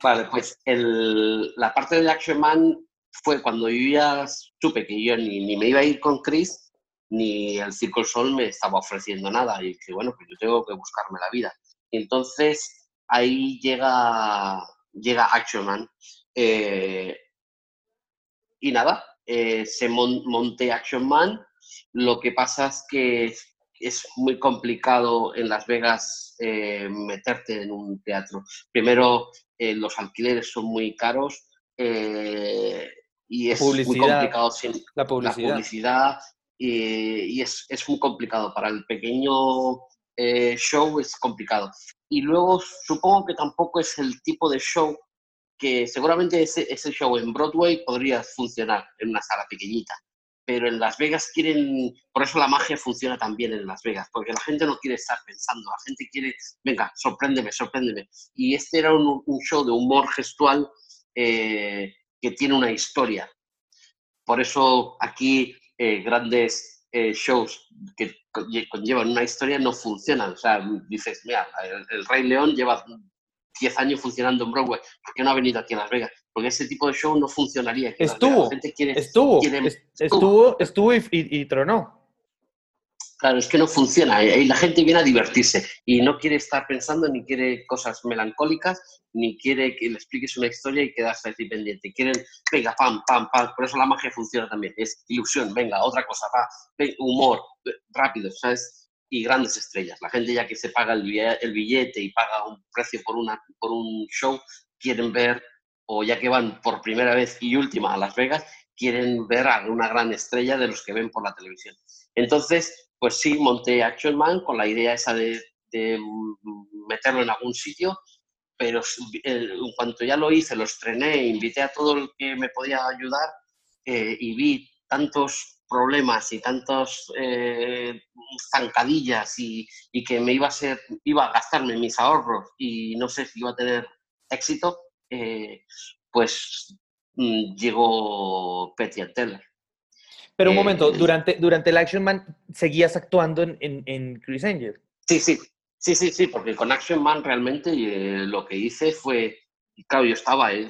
Vale, pues el, la parte de Action Man fue cuando yo ya supe que yo ni, ni me iba a ir con Chris, ni el Circo Sol me estaba ofreciendo nada. Y que bueno, pues yo tengo que buscarme la vida. entonces ahí llega, llega Action Man. Eh, y nada, eh, se monte Action Man. Lo que pasa es que es muy complicado en Las Vegas eh, meterte en un teatro. Primero, eh, los alquileres son muy caros eh, y es muy complicado. Sin, la publicidad. y, es, es, muy complicado. Para el pequeño show es complicado. Y luego supongo que tampoco es el tipo de show que seguramente ese, ese show en Broadway podría funcionar en una sala pequeñita pero en Las Vegas quieren, por eso la magia funciona también en Las Vegas, porque la gente no quiere estar pensando, la gente quiere, venga, sorpréndeme, sorpréndeme. Y este era un, show de humor gestual eh, que tiene una historia. Por eso aquí eh, grandes eh, shows que conllevan una historia no funcionan. O sea, dices, mira, el Rey León lleva 10 años funcionando en Broadway, ¿por qué no ha venido aquí a Las Vegas? Porque ese tipo de show no funcionaría. Estuvo, estuvo, estuvo, estuvo, y, tronó. Claro, es que no funciona. Y la gente viene a divertirse y no quiere estar pensando ni quiere cosas melancólicas, ni quiere que le expliques una historia y quedarse así pendiente. Quieren, venga, pam, pam, pam. Por eso la magia funciona también. Es ilusión, venga, otra cosa, va, humor, rápido, ¿sabes? y grandes estrellas. La gente ya que se paga el billete y paga un precio por, una, por un show, quieren ver, o ya que van por primera vez y última a Las Vegas, quieren ver a una gran estrella de los que ven por la televisión. Entonces, pues sí, monté Action Man con la idea esa de, meterlo en algún sitio, pero en cuanto ya lo hice, lo estrené, invité a todo el que me podía ayudar eh, y vi tantos problemas y tantas eh, zancadillas y, y, que me iba a ser, iba a gastarme mis ahorros y no sé si iba a tener éxito, eh, pues mm, llegó Petty Teller. Pero un momento, eh, durante, durante el Action Man, ¿seguías actuando en, en, Chris Angel? Sí, sí, sí, sí, sí, porque con Action Man realmente eh, lo que hice fue, claro, yo estaba, yo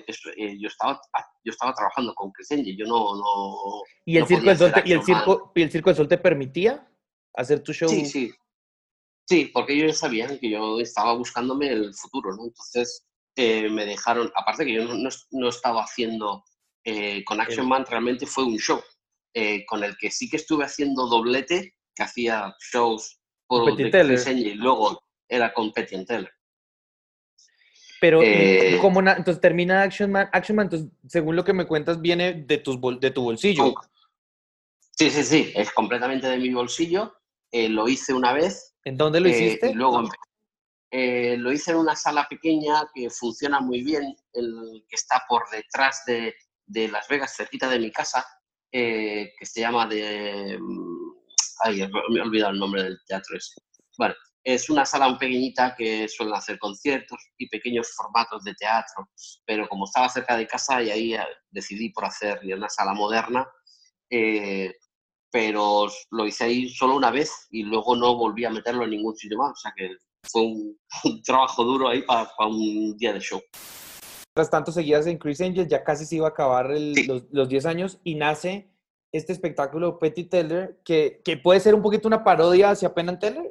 estaba, yo estaba trabajando con Chris Angel, yo no... no ¿Y el, circo, del Sol te, ¿y el, circo, ¿Y el Circo del Sol te permitía hacer tu show? Sí, sí. Sí, porque ellos sabían que yo estaba buscándome el futuro, ¿no? Entonces, eh, me dejaron, aparte que yo no, estaba haciendo eh, con Action Man, realmente fue un show eh, con el que sí que estuve haciendo doblete, que hacía shows por diseño y luego era con Petty Teller. Pero, ¿cómo entonces termina Action Man? Action Man, entonces, según lo que me cuentas, viene de, tus de tu bolsillo. Sí, sí, sí, es completamente de mi bolsillo. lo hice una vez. ¿En dónde lo hiciste? Y luego eh, lo hice en una sala pequeña que funciona muy bien, el, que está por detrás de, de Las Vegas, cerquita de mi casa, eh, que se llama de... Mm, ay, me he olvidado el nombre del teatro ese. Bueno, es una sala pequeñita que suelen hacer conciertos y pequeños formatos de teatro, pero como estaba cerca de casa y ahí eh, decidí por hacer una sala moderna, pero lo hice ahí solo una vez y luego no volví a meterlo en ningún sitio más, o sea que fue un, trabajo duro ahí para, un día de show. Mientras tanto, seguías en Chris Angel, ya casi se iba a acabar los, los, 10 años y nace este espectáculo Petty Teller, que, que, puede ser un poquito una parodia hacia Penn and Teller.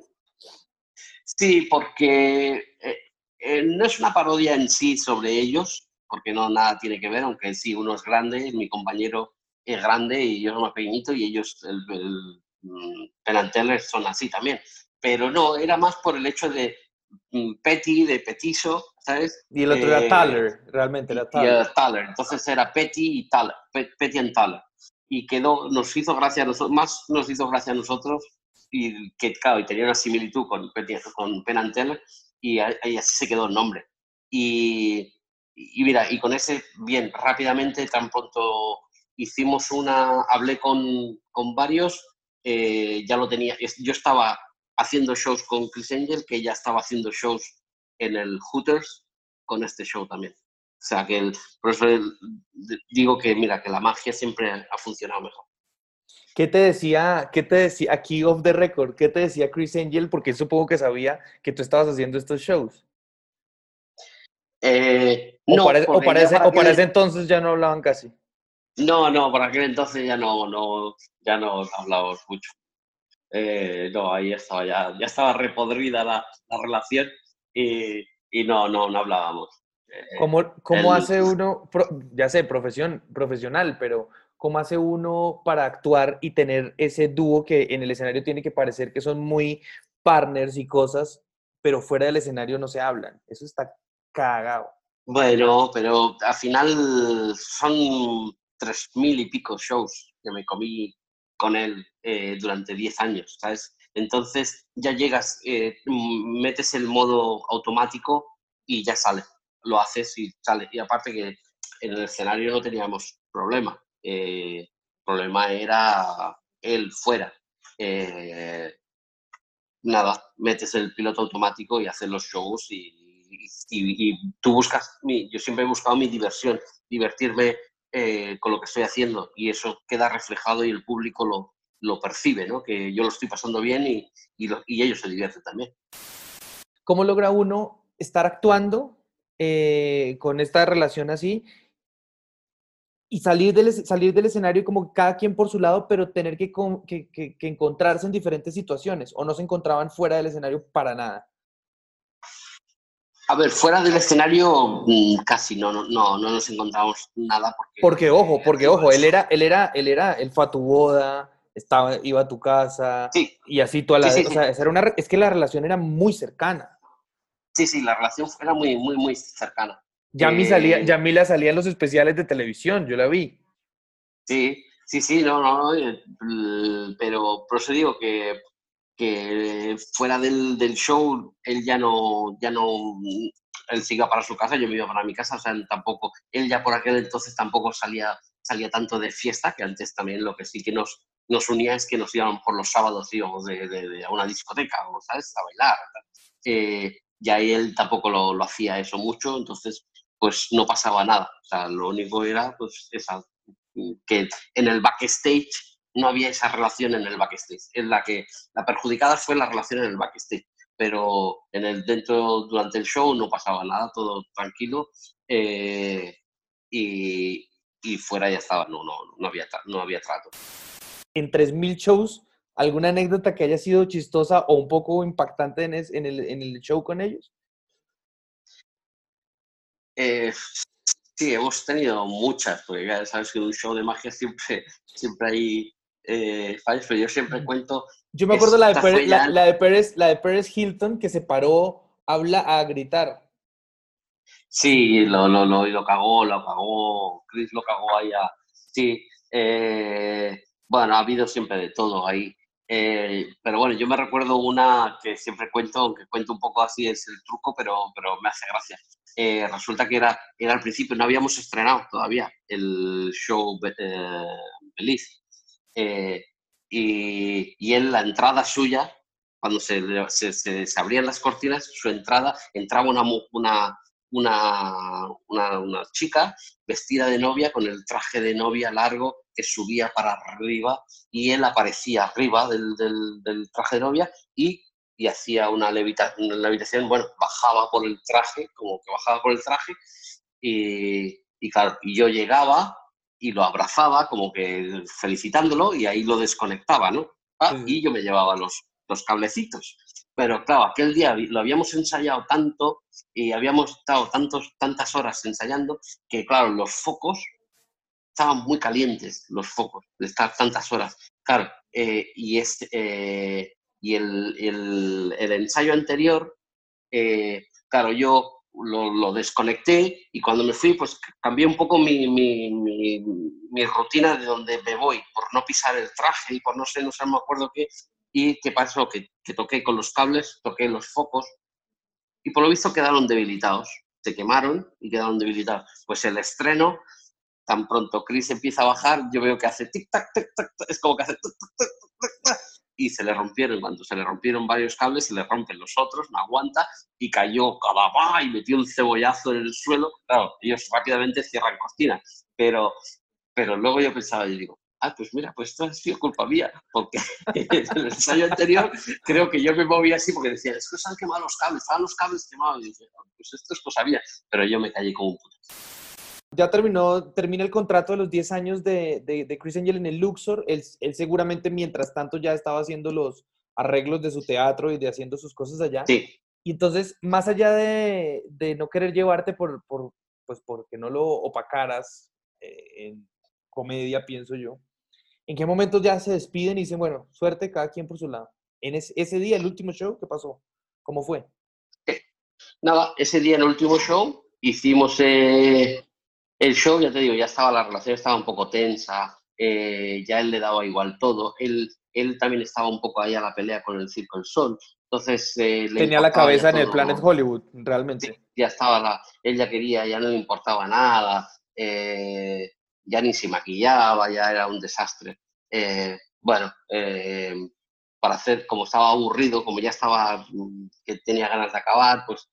Sí, porque eh, eh, no es una parodia en sí sobre ellos, porque no nada tiene que ver, aunque sí, uno es grande, mi compañero es grande y yo soy más pequeñito y ellos, el, el, mm, Penn and Teller son así también pero no, era más por el hecho de mm, Petty, de petizo, ¿sabes? Y el otro era eh, Thaler, realmente era Thaler. entonces era Petty y Thaler, Petty and Thaler. Y quedó, nos hizo gracia a nosotros, más nos hizo gracia a nosotros, y que, claro, y tenía una similitud con, Petty, con Penn and Teller, y, así se quedó el nombre. Y, y mira, y con ese, bien, rápidamente, tan pronto hicimos una, hablé con, con varios, eh, ya lo tenía, yo estaba haciendo shows con Chris Angel, que ya estaba haciendo shows en el Hooters con este show también. O sea, que el, por eso digo que, mira, que la magia siempre ha funcionado mejor. ¿Qué te decía, qué te decía aquí off the record? ¿Qué te decía Chris Angel? Porque supongo que sabía que tú estabas haciendo estos shows. Eh, o no, para, o, para ese, entonces ya no hablaban casi. No, no, para aquel entonces ya no, no, ya no hablábamos mucho. Eh, no, ahí estaba ya, ya estaba repodrida la, la relación y, y, no, no, no hablábamos. Eh, ¿Cómo, cómo hace uno, ya sé, profesión, profesional, pero cómo hace uno para actuar y tener ese dúo que en el escenario tiene que parecer que son muy partners y cosas, pero fuera del escenario no se hablan? Eso está cagado. Bueno, pero al final son tres mil y pico shows que me comí con él eh, durante 10 años, ¿sabes? Entonces ya llegas, eh, metes el modo automático y ya sale, lo haces y sale. Y aparte que en el escenario no teníamos problema, el eh, problema era él fuera. nada, metes el piloto automático y haces los shows y, tú buscas, yo siempre he buscado mi diversión, divertirme eh, con lo que estoy haciendo y eso queda reflejado y el público lo, lo percibe, ¿no? que yo lo estoy pasando bien y, y, ellos se divierten también. ¿Cómo logra uno estar actuando eh, con esta relación así y salir del, salir del escenario como cada quien por su lado, pero tener que, que, que, encontrarse en diferentes situaciones o no se encontraban fuera del escenario para nada? A ver, fuera del escenario mm, casi no, no, no, no nos encontramos nada. Porque, porque ojo, porque ojo, él era, él era, él era, él fue a tu boda, estaba, iba a tu casa y así toda la... o sea, era una, es que la relación era muy cercana. Sí, sí, la relación era muy, muy, muy cercana. Ya eh, salía, ya la salía en los especiales de televisión, yo la vi. Sí, sí, sí, no, no, no, eh, pero por eso digo que que fuera del, del, show él ya no, ya no, él siga para su casa, yo me iba para mi casa, o sea, tampoco, él ya por aquel entonces tampoco salía, salía tanto de fiesta, que antes también lo que sí que nos, nos unía es que nos íbamos por los sábados, íbamos de, a una discoteca, ¿sabes? A bailar. Eh, y ahí él tampoco lo, lo, hacía eso mucho, entonces pues no pasaba nada. O sea, lo único era pues esa, que en el backstage no había esa relación en el backstage. En la que la perjudicada fue la relación en el backstage, pero en el dentro durante el show no pasaba nada, todo tranquilo eh, y, y, fuera ya estaba, no, no, no, había, no había trato. En 3.000 shows, ¿alguna anécdota que haya sido chistosa o un poco impactante en, en, el, en el, show con ellos? Eh, sí, hemos tenido muchas, porque ya sabes que en un show de magia siempre, siempre hay eh, pero yo siempre cuento. Yo me acuerdo la de, Pérez, la, de Pérez, la de Pérez Hilton que se paró, habla a gritar. Sí, lo, lo, lo, lo cagó, lo cagó, Chris lo cagó allá. Sí, eh, bueno, ha habido siempre de todo ahí. Eh, pero bueno, yo me recuerdo una que siempre cuento, aunque cuento un poco así es el truco, pero, pero me hace gracia. Eh, resulta que era, era al principio, no habíamos estrenado todavía el show Belize. Eh, y, y la entrada suya, cuando se, se, se, abrían las cortinas, su entrada, entraba una, una, una, una, chica vestida de novia con el traje de novia largo que subía para arriba y él aparecía arriba del, del, del traje de novia y, y hacía una levitación, una levitación, bueno, bajaba por el traje, como que bajaba por el traje y, y claro, y yo llegaba y lo abrazaba como que felicitándolo y ahí lo desconectaba, ¿no? Ah, y yo me llevaba los, los cablecitos. Pero claro, aquel día lo habíamos ensayado tanto y habíamos estado tantos, tantas horas ensayando que, claro, los focos estaban muy calientes, los focos, de estar tantas horas. Claro, eh, y, eh, y el, el, el, ensayo anterior, eh, claro, yo lo, desconecté y cuando me fui, pues cambié un poco mi, mi, mi, rutina de donde me voy, por no pisar el traje y por no sé, no sé, no me acuerdo qué. ¿Y qué pasó? Que, que toqué con los cables, toqué los focos y por lo visto quedaron debilitados. Se quemaron y quedaron debilitados. Pues el estreno, tan pronto Chris empieza a bajar, yo veo que hace tic-tac, tic-tac, es como que hace tic-tac, y se le rompieron. Cuando se le rompieron varios cables, se le rompen los otros, no aguanta y cayó y metió un cebollazo en el suelo. Claro, ellos rápidamente cierran cortina, pero, pero luego yo pensaba, yo digo, ah, pues mira, pues esto ha sido culpa mía, porque en el ensayo anterior creo que yo me movía así porque decía, es que se han quemado los cables, estaban los cables quemados. Y dije, pues esto es cosa mía, pero yo me callé como un puto ya terminó, termina el contrato de los 10 años de, de, Chris Angel en el Luxor. Él, él, seguramente mientras tanto ya estaba haciendo los arreglos de su teatro y de haciendo sus cosas allá. Sí. Y entonces, más allá de, de no querer llevarte por, por, pues porque no lo opacaras eh, en comedia, pienso yo, ¿en qué momento ya se despiden y dicen, bueno, suerte cada quien por su lado? En ese, ese día, el último show, ¿qué pasó? ¿Cómo fue? Nada, ese día, el último show, hicimos... Eh el show, ya te digo, ya estaba, la relación estaba un poco tensa, eh, ya él le daba igual todo, él, él también estaba un poco ahí a la pelea con el Circo del Sol, entonces... Eh, Tenía la cabeza en el Planet Hollywood, realmente. ya estaba, la, él ya quería, ya no le importaba nada, eh, ya ni se maquillaba, ya era un desastre. bueno, para hacer, como estaba aburrido, como ya estaba, mm, que tenía ganas de acabar, pues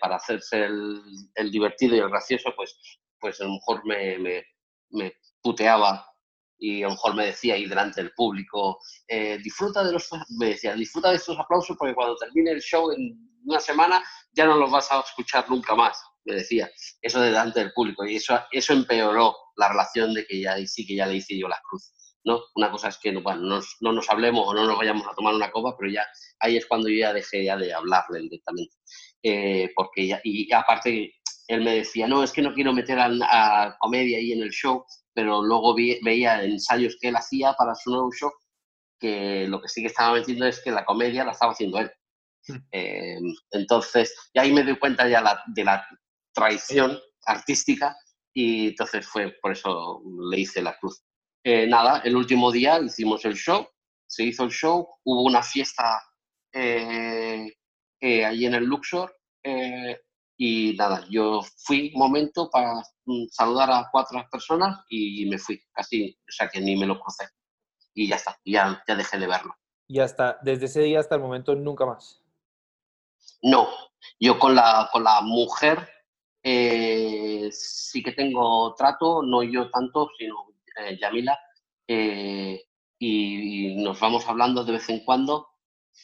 para hacerse el, el, divertido y el gracioso, pues pues a lo mejor me, me, me puteaba y a lo mejor me decía ahí delante del público, eh, disfruta de los, me decía, disfruta de estos aplausos porque cuando termine el show en una semana ya no los vas a escuchar nunca más, me decía, eso delante del público y eso, eso empeoró la relación de que ya sí que ya le hice yo la cruz, ¿no? Una cosa es que bueno, no, no nos hablemos o no nos vayamos a tomar una copa, pero ya ahí es cuando yo ya dejé ya de hablarle directamente, eh, porque ya, y aparte él me decía, no, es que no quiero meter a, comedia ahí en el show, pero luego veía ensayos que él hacía para su nuevo show, que lo que sí que estaba metiendo es que la comedia la estaba haciendo él. Hmm. Eh, entonces, y ahí me doy cuenta ya de la traición artística y entonces fue por eso le hice la cruz. Eh, nada, el último día hicimos el show se hizo el show, hubo una fiesta eh, eh, allí en el Luxor eh, y nada, yo fui un momento para mm, saludar a cuatro personas y me fui, casi, o sea que ni me lo crucé. Y ya está, ya, ya dejé de verlo. Y hasta, desde ese día hasta el momento, nunca más. No, yo con la, con la mujer eh, sí que tengo trato, no yo tanto, sino eh, Yamila, eh, y, nos vamos hablando de vez en cuando.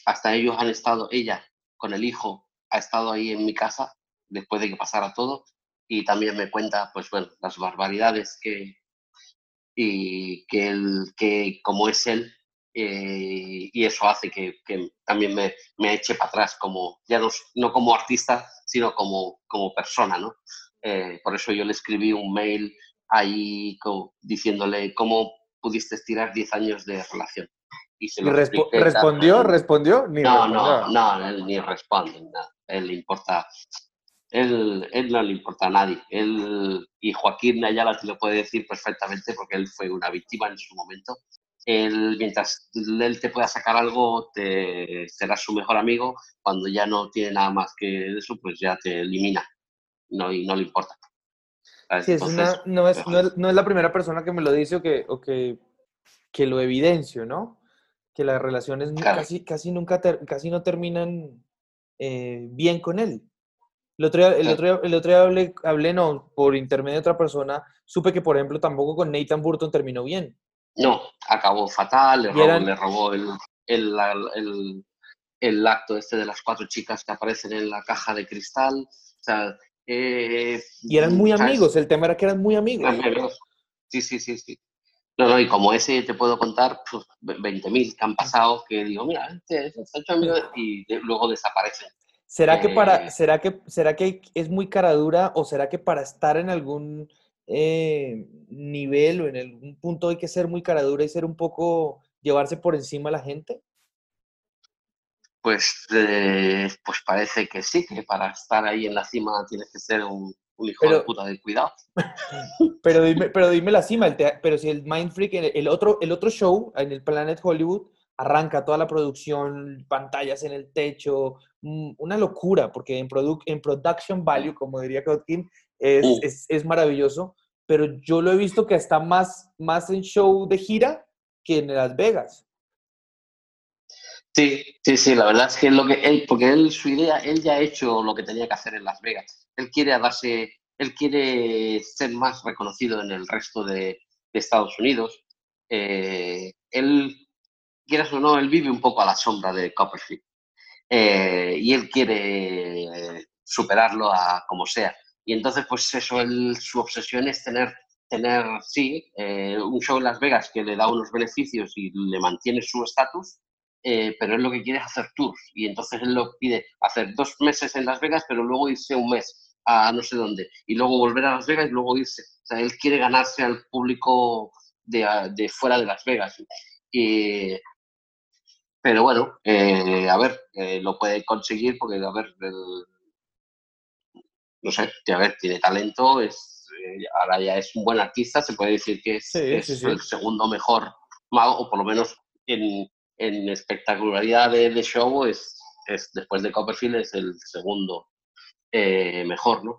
Hasta ellos han estado, ella con el hijo ha estado ahí en mi casa después de que pasara todo y también me cuenta, pues bueno, las barbaridades que y que él, que como es él, eh, y eso hace que, que también me, me, eche para atrás, como, ya no, no como artista, sino como, como persona, ¿no? Eh, por eso yo le escribí un mail ahí diciéndole cómo pudiste estirar 10 años de relación. Y, se respondió? ¿Respondió? Ni no, no, no, él ni responde, nada. Él le importa, él, él, no le importa a nadie. Él, y Joaquín Ayala te lo puede decir perfectamente porque él fue una víctima en su momento él, mientras él te pueda sacar algo, te, será su mejor amigo. Cuando ya no tiene nada más que eso, pues ya te elimina no, y no le importa. Sí, es una, no, es, no, es, no, es, la primera persona que me lo dice o que, o que, que lo evidencio, ¿no? Que las relaciones casi, casi, nunca casi no terminan eh, bien con él. El otro día, el otro día, el otro día hablé, hablé, no, por intermedio de otra persona, supe que, por ejemplo, tampoco con Nathan Burton terminó bien. No, acabó fatal, le robó, le robó el, el, el, acto este de las cuatro chicas que aparecen en la caja de cristal. O sea, eh, y eran muy amigos, el tema era que eran muy amigos. Sí, sí, sí, sí. No, no, y como ese te puedo contar pues, 20.000 que han pasado que digo, mira, este, este hecho amigo y luego desaparecen. ¿Será, que para, ¿será, que, ¿Será que es muy cara dura o será que para estar en algún eh, nivel o en algún punto hay que ser muy caradura y ser un poco, llevarse por encima a la gente? Pues, eh, pues parece que sí, que para estar ahí en la cima tienes que ser un, hijo de puta de cuidado. pero, dime, pero dime la cima, el pero si el Mind Freak, el, otro, el otro show en el Planet Hollywood, arranca toda la producción, pantallas en el techo, mm, una locura, porque en, en production value, como diría Kotkin, Uh. es, es, maravilloso, pero yo lo he visto que está más, más en show de gira que en Las Vegas. Sí, sí, sí, la verdad es que es lo que él, porque él, su idea, él ya ha hecho lo que tenía que hacer en Las Vegas. Él quiere darse, él quiere ser más reconocido en el resto de, Estados Unidos. Eh, él, quieras o no, él vive un poco a la sombra de Copperfield. Eh, y él quiere superarlo a como sea. Y entonces, pues eso, su obsesión es tener, tener sí, eh, un show en Las Vegas que le da unos beneficios y le mantiene su estatus, eh, pero él lo que quiere es hacer tours. Y entonces él lo pide hacer dos meses en Las Vegas, pero luego irse un mes a no sé dónde. Y luego volver a Las Vegas y luego irse. O sea, él quiere ganarse al público de, de fuera de Las Vegas. Y, pero bueno, eh, a ver, lo puede conseguir porque, a ver, el, no sé, a ver, tiene talento, es, eh, ahora ya es un buen artista, se puede decir que es, el segundo mejor mago, o por lo menos en, en espectacularidad de, show, es, es, después de Copperfield es el segundo eh, mejor, ¿no?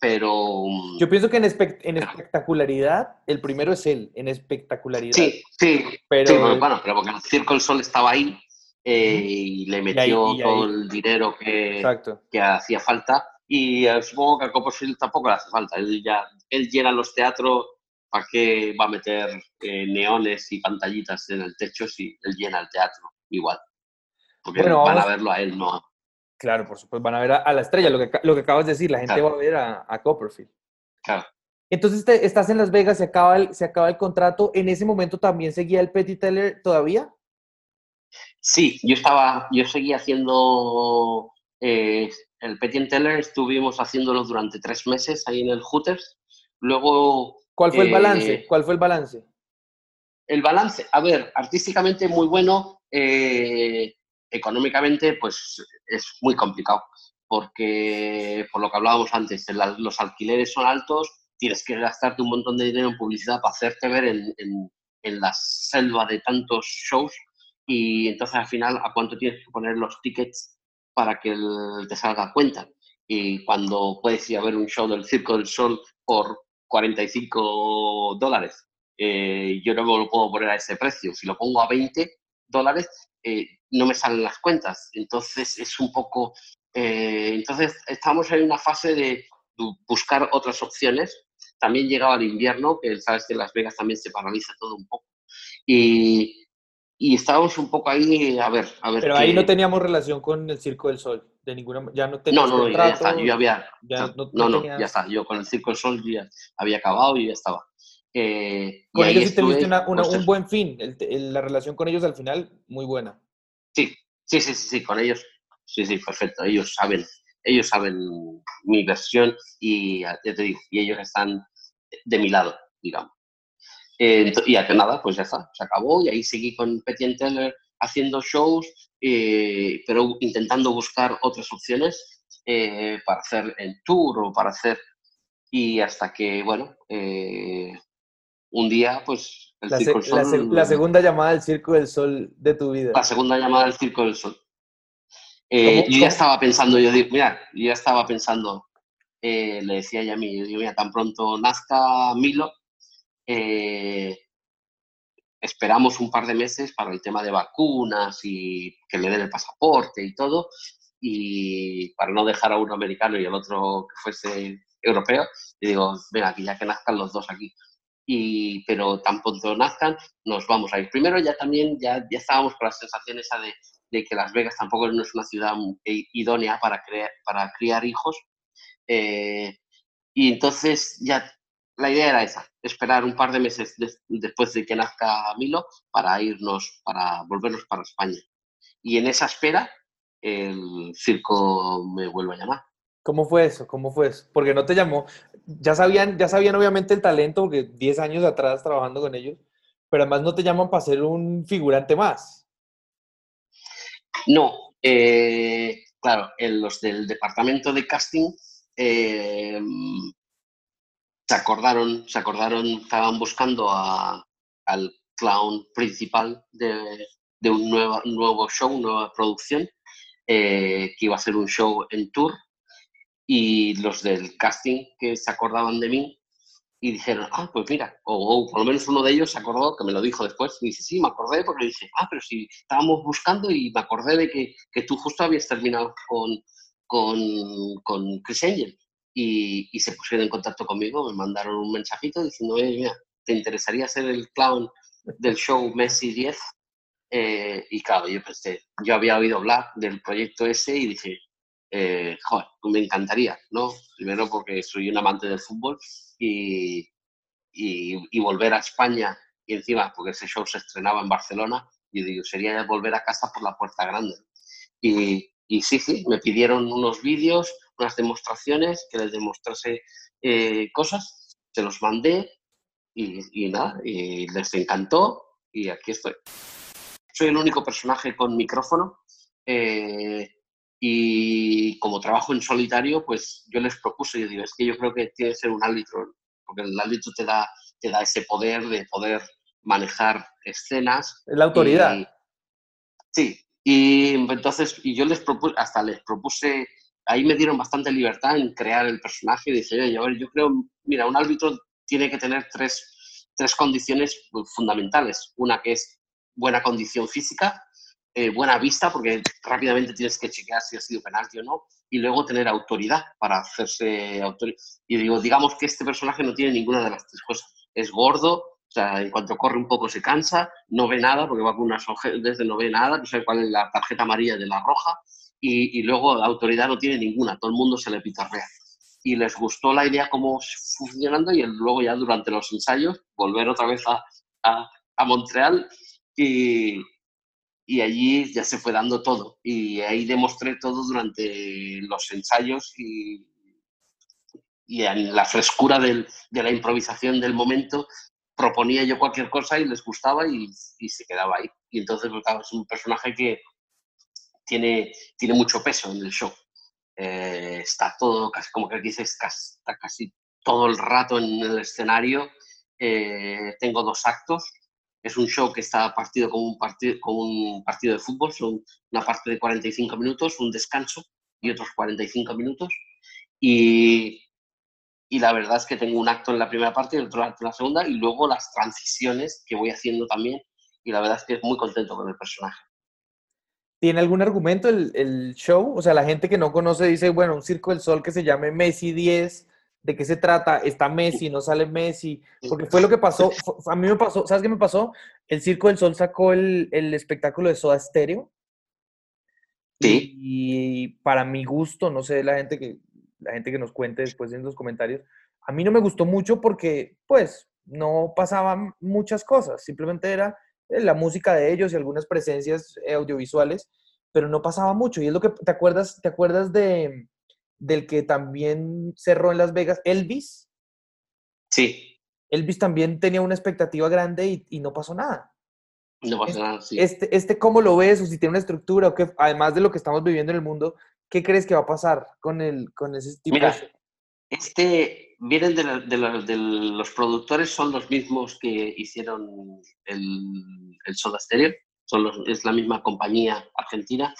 Pero... Mm, Yo pienso que en, en, espectacularidad, el primero es él, en espectacularidad. Sí, sí, pero... bueno, pero porque el Circo del Sol estaba ahí eh, y le metió todo el dinero que, que hacía falta y eh, supongo que a Copperfield tampoco le hace falta. Él ya él llena los teatros, ¿para qué va a meter eh, neones y pantallitas en el techo si él llena el teatro igual? Porque van a verlo a él, no. Claro, por supuesto, van a ver a, la estrella, lo que, lo que acabas de decir, la gente va a ver a, Copperfield. Claro. Entonces estás en Las Vegas, se acaba, el, se acaba el contrato. ¿En ese momento también seguía el Petty Teller todavía? Sí, yo estaba, yo seguía haciendo eh, el Petit Teller estuvimos haciéndolo durante tres meses ahí en el Hooters. Luego. ¿Cuál fue el balance? Eh, ¿Cuál fue el balance? El balance, a ver, artísticamente muy bueno, eh, económicamente pues es muy complicado, porque por lo que hablábamos antes, los alquileres son altos, tienes que gastarte un montón de dinero en publicidad para hacerte ver en, en la selva de tantos shows y entonces al final a cuánto tienes que poner los tickets para que te salga cuenta. Y cuando puedes ir a ver un show del Circo del Sol por 45 dólares, eh, yo no me lo puedo poner a ese precio. Si lo pongo a 20 dólares, eh, no me salen las cuentas. Entonces es un poco... Eh, entonces estamos en una fase de buscar otras opciones. También llegaba el invierno, que sabes que en Las Vegas también se paraliza todo un poco. Y, y estábamos un poco ahí a ver, a ver. Pero ahí no teníamos relación con el Circo del Sol, de ninguna ya no No, no, ya está, yo ya había, no, no, ya está, yo con el Circo del Sol ya había acabado y ya estaba. Eh, con ellos sí tuviste una, un buen fin, la relación con ellos al final, muy buena. Sí, sí, sí, sí, sí, con ellos, sí, sí, perfecto, ellos saben, ellos saben mi versión y ya te digo, y ellos están de mi lado, digamos. Eh, y que nada, pues ya está, se acabó y ahí seguí con Petty Teller haciendo shows, eh, pero intentando buscar otras opciones eh, para hacer el tour o para hacer... Y hasta que, bueno, un día, pues... El la, Circo Sol, la, segunda llamada del Circo del Sol de tu vida. La segunda llamada del Circo del Sol. yo ya estaba pensando, yo digo, mira, yo ya estaba pensando, le decía ya a mí, yo digo, mira, tan pronto nazca Milo, eh, esperamos un par de meses para el tema de vacunas y que le den el pasaporte y todo, y para no dejar a uno americano y el otro que fuese europeo, y digo, venga, aquí ya que nazcan los dos aquí. Y, pero tan pronto nazcan, nos vamos a ir. Primero ya también, ya, ya estábamos con la sensación esa de, de que Las Vegas tampoco no es una ciudad idónea para, crear, para criar hijos. Eh, y entonces ya la idea era esa, esperar un par de meses después de que nazca Milo para irnos, para volvernos para España. Y en esa espera, el circo me vuelve a llamar. ¿Cómo fue eso? ¿Cómo fue eso? Porque no te llamó. Ya sabían, ya sabían obviamente el talento, porque 10 años atrás trabajando con ellos, pero además no te llaman para ser un figurante más. No, eh, claro, en los del departamento de casting eh, se acordaron, se acordaron, estaban buscando al clown principal de, un nuevo, nuevo show, nueva producción, eh, que iba a ser un show en tour, y los del casting que se acordaban de mí y dijeron, ah, pues mira, o, por lo menos uno de ellos se acordó, que me lo dijo después, y dice, sí, me acordé porque dije, ah, pero si estábamos buscando y me acordé de que, que tú justo habías terminado con, con, con Chris Angel y, se pusieron en contacto conmigo, me mandaron un mensajito diciendo, mira, ¿te interesaría ser el clown del show Messi 10? Eh, y claro, yo pensé, yo había oído hablar del proyecto ese y dije, eh, joder, me encantaría, ¿no? Primero porque soy un amante del fútbol y, y, volver a España y encima porque ese show se estrenaba en Barcelona, y digo, sería volver a casa por la puerta grande. Y, y sí, sí, me pidieron unos vídeos, unas demostraciones, que les demostrase eh, cosas, se los mandé y, nada, y les encantó y aquí estoy. Soy el único personaje con micrófono eh, y como trabajo en solitario, pues yo les propuse, yo digo, es que yo creo que tiene que ser un árbitro, porque el árbitro te da, te da ese poder de poder manejar escenas. La autoridad. sí, y entonces y yo les propuse, hasta les propuse ahí me dieron bastante libertad en crear el personaje y dije, oye, a ver, yo creo, mira, un árbitro tiene que tener tres, tres condiciones fundamentales. Una que es buena condición física, eh, buena vista, porque rápidamente tienes que chequear si ha sido penalti o no, y luego tener autoridad para hacerse autoridad. Y digo, digamos que este personaje no tiene ninguna de las tres cosas. Es gordo, o sea, en cuanto corre un poco se cansa, no ve nada, porque va con unas desde no ve nada, no sé cuál es la tarjeta amarilla de la roja, y, luego la autoridad no tiene ninguna, todo el mundo se le pitorrea. Y les gustó la idea como funcionando y luego ya durante los ensayos volver otra vez a, a, Montreal y, y, allí ya se fue dando todo. Y ahí demostré todo durante los ensayos y, y en la frescura del, de la improvisación del momento proponía yo cualquier cosa y les gustaba y, y se quedaba ahí. Y entonces pues, es un personaje que, tiene, tiene mucho peso en el show. Eh, está todo, casi como que dices, está casi todo el rato en el escenario. Eh, tengo dos actos, es un show que está partido como un partido, como un partido de fútbol, son una parte de 45 minutos, un descanso y otros 45 minutos. Y, y la verdad es que tengo un acto en la primera parte y otro acto en la segunda y luego las transiciones que voy haciendo también y la verdad es que muy contento con el personaje. ¿Tiene algún argumento el, el, show? O sea, la gente que no conoce dice, bueno, un Circo del Sol que se llame Messi 10, ¿de qué se trata? Está Messi, no sale Messi, porque fue lo que pasó, a mí me pasó, ¿sabes qué me pasó? El Circo del Sol sacó el, el espectáculo de Soda Stereo. Sí. Y, para mi gusto, no sé, la gente que, la gente que nos cuente después en los comentarios, a mí no me gustó mucho porque, pues, no pasaban muchas cosas, simplemente era eh, la música de ellos y algunas presencias audiovisuales, pero no pasaba mucho. Y es lo que, ¿te acuerdas, te acuerdas de, del que también cerró en Las Vegas, Elvis? Sí. Elvis también tenía una expectativa grande y, no pasó nada. No pasó nada, sí. Este, este, ¿cómo lo ves? O si tiene una estructura, o que, además de lo que estamos viviendo en el mundo, ¿qué crees que va a pasar con, el, con ese tipo Mira, Este, vienen de, de, los productores, son los mismos que hicieron el, el Soda Stereo, son los, es la misma compañía argentina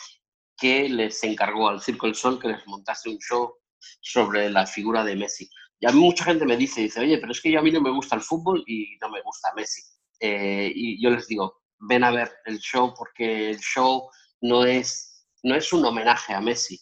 que les encargó al Circo del Sol que les montase un show sobre la figura de Messi. Y a mí mucha gente me dice, dice, oye, pero es que yo a mí no me gusta el fútbol y no me gusta Messi. Eh, y yo les digo, ven a ver el show porque el show no es, no es un homenaje a Messi.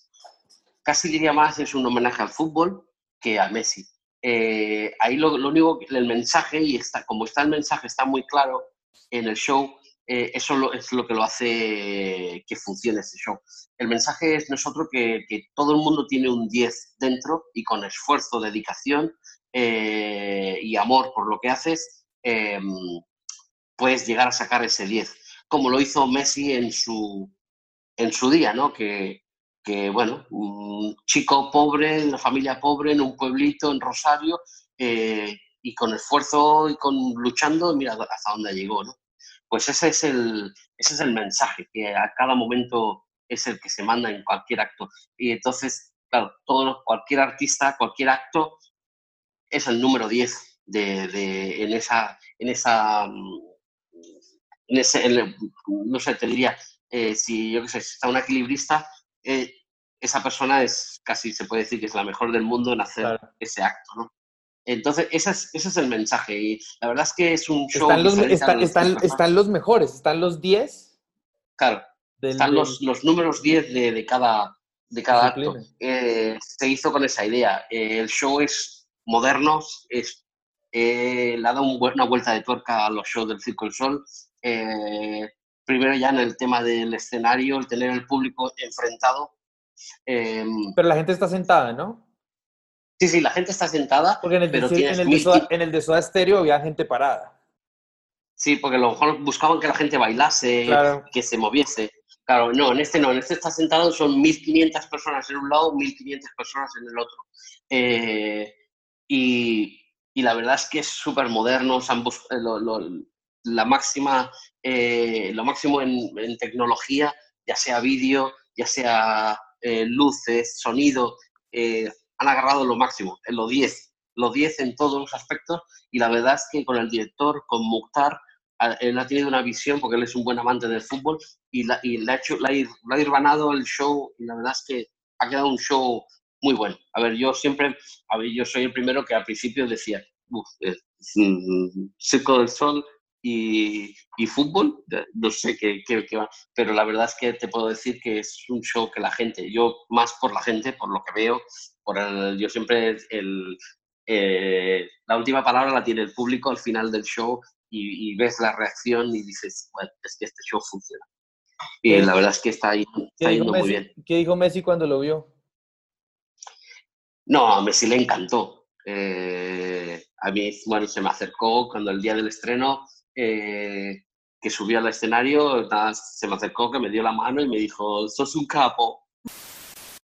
Casi diría más es un homenaje al fútbol que a Messi. Eh, ahí lo, lo, único, el mensaje, y está, como está el mensaje, está muy claro en el show, eh, eso es lo que lo hace que funcione este show. El mensaje es nosotros que, todo el mundo tiene un 10 dentro y con esfuerzo, dedicación eh, y amor por lo que haces, em, puedes llegar a sacar ese 10, como lo hizo Messi en su, en su día, ¿no? Que, que, bueno, un chico pobre, una familia pobre, en un pueblito, en Rosario, eh, y con esfuerzo y con luchando, mira hasta dónde llegó, ¿no? Pues ese es el, ese es el mensaje, que a cada momento es el que se manda en cualquier acto. Y entonces, claro, todo, cualquier artista, cualquier acto es el número 10 de, de, en esa, en esa, mm, en ese, no sé, te diría, eh, si yo qué sé, si está un equilibrista, eh, esa persona es casi, se puede decir que es la mejor del mundo en hacer ese acto, ¿no? Entonces, ese es, ese es el mensaje. Y la verdad es que es un show. Están los, están, están, los mejores, están los 10. Claro, están los, los, números 10 de, de, cada, de cada acto. Eh, se hizo con esa idea. Eh, el show es moderno, es, eh, le ha dado una vuelta de tuerca a los shows del Circo del Sol. primero ya en el tema del escenario, el tener el público enfrentado. Pero la gente está sentada, ¿no? Sí, sí, la gente está sentada. Porque en el, pero de, en, el de Soda, en el de Soda Stereo había gente parada. Sí, porque a lo mejor buscaban que la gente bailase, que se moviese. Claro, no, en este no, en este está sentado, son 1.500 personas en un lado, 1.500 personas en el otro. Eh, y, y, la verdad es que es súper moderno, la máxima, eh, lo máximo en, en, tecnología, ya sea vídeo, ya sea eh, luces, sonido, han agarrado lo máximo, en los 10, los 10 en todos los aspectos y la verdad es que con el director, con Mukhtar, él ha tenido una visión porque él es un buen amante del fútbol y, la, y le, ha hecho, le, ha, irvanado el show y la verdad es que ha quedado un show muy bueno. A ver, yo siempre, a ver, yo soy el primero que al principio decía, uff, eh, mm, Circo del Sol y, y, fútbol, no sé qué, qué, qué, va, pero la verdad es que te puedo decir que es un show que la gente, yo más por la gente, por lo que veo, por el, yo siempre el, eh, la última palabra la tiene el público al final del show y, ves la reacción y dices, bueno, es que este show funciona. Y la verdad es que está, ahí, está yendo muy bien. ¿Qué dijo Messi cuando lo vio? No, a Messi le encantó. Eh, a mí, bueno, se me acercó cuando el día del estreno, eh, que subió al escenario, se me acercó, que me dio la mano y me dijo, sos un capo.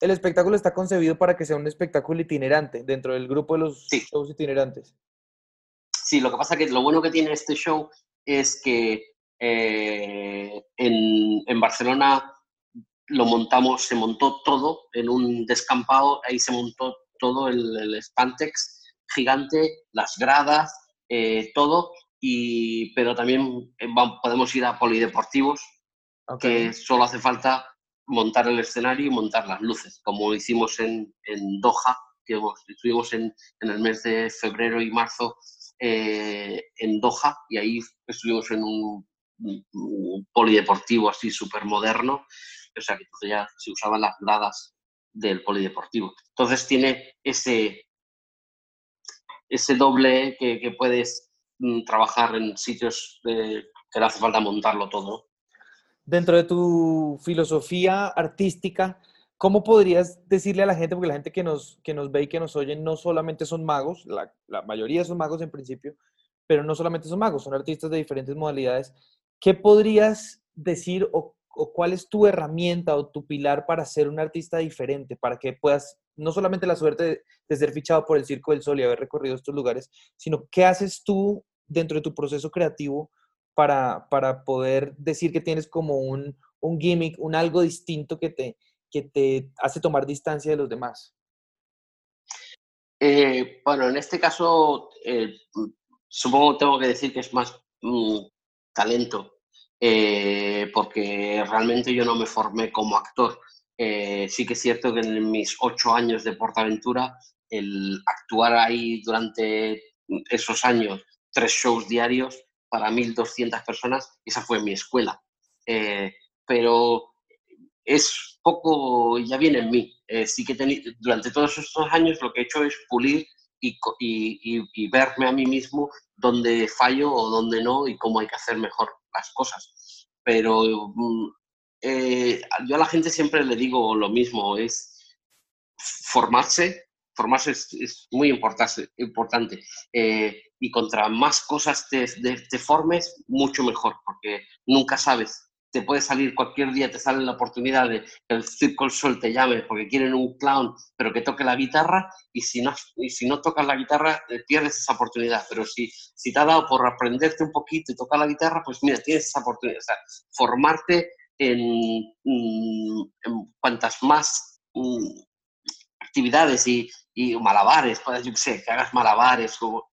El espectáculo está concebido para que sea un espectáculo itinerante dentro del grupo de los shows itinerantes. Sí, lo que pasa que lo bueno que tiene este show es que eh, en, Barcelona lo montamos, se montó todo en un descampado, ahí se montó todo el, el Spantex gigante, las gradas, eh, todo, y, pero también eh, podemos ir a polideportivos, que solo hace falta montar el escenario y montar las luces, como hicimos en, en Doha, que estuvimos en, en, el mes de febrero y marzo eh, en Doha, y ahí estuvimos en un, polideportivo así súper moderno, o sea que ya se usaban las gradas del polideportivo. Entonces tiene ese, ese doble que, puedes mm, trabajar en sitios que no hace falta montarlo todo. Dentro de tu filosofía artística, ¿cómo podrías decirle a la gente, porque la gente que nos, que nos ve y que nos oye no solamente son magos, la, mayoría son magos en principio, pero no solamente son magos, son artistas de diferentes modalidades, ¿qué podrías decir o o cuál es tu herramienta o tu pilar para ser un artista diferente, para que puedas no solamente la suerte de, ser fichado por el Circo del Sol y haber recorrido estos lugares, sino qué haces tú dentro de tu proceso creativo para, para poder decir que tienes como un, un gimmick, un algo distinto que te, que te hace tomar distancia de los demás? Eh, bueno, en este caso, eh, supongo tengo que decir que es más mm, talento eh, porque realmente yo no me formé como actor. Eh, sí que es cierto que en mis ocho años de Portaventura, el actuar ahí durante esos años, tres shows diarios para 1.200 personas, esa fue mi escuela. Eh, pero es poco, ya viene en mí. sí que durante todos estos años lo que he hecho es pulir y, y, y, verme a mí mismo dónde fallo o dónde no y cómo hay que hacer mejor las cosas. Pero mm, eh, yo a la gente siempre le digo lo mismo, es formarse, formarse es, muy importante, importante. Eh, y contra más cosas te, te, formes, mucho mejor, porque nunca sabes te puede salir cualquier día, te sale la oportunidad de que el Circo Sol te llame porque quieren un clown, pero que toque la guitarra, y si no, y si no tocas la guitarra, eh, pierdes esa oportunidad. Pero si, si te ha dado por aprenderte un poquito y tocar la guitarra, pues mira, tienes esa oportunidad. O formarte en, mm, en cuantas más mm, actividades y, malabares, pues, yo sé, que hagas malabares. O,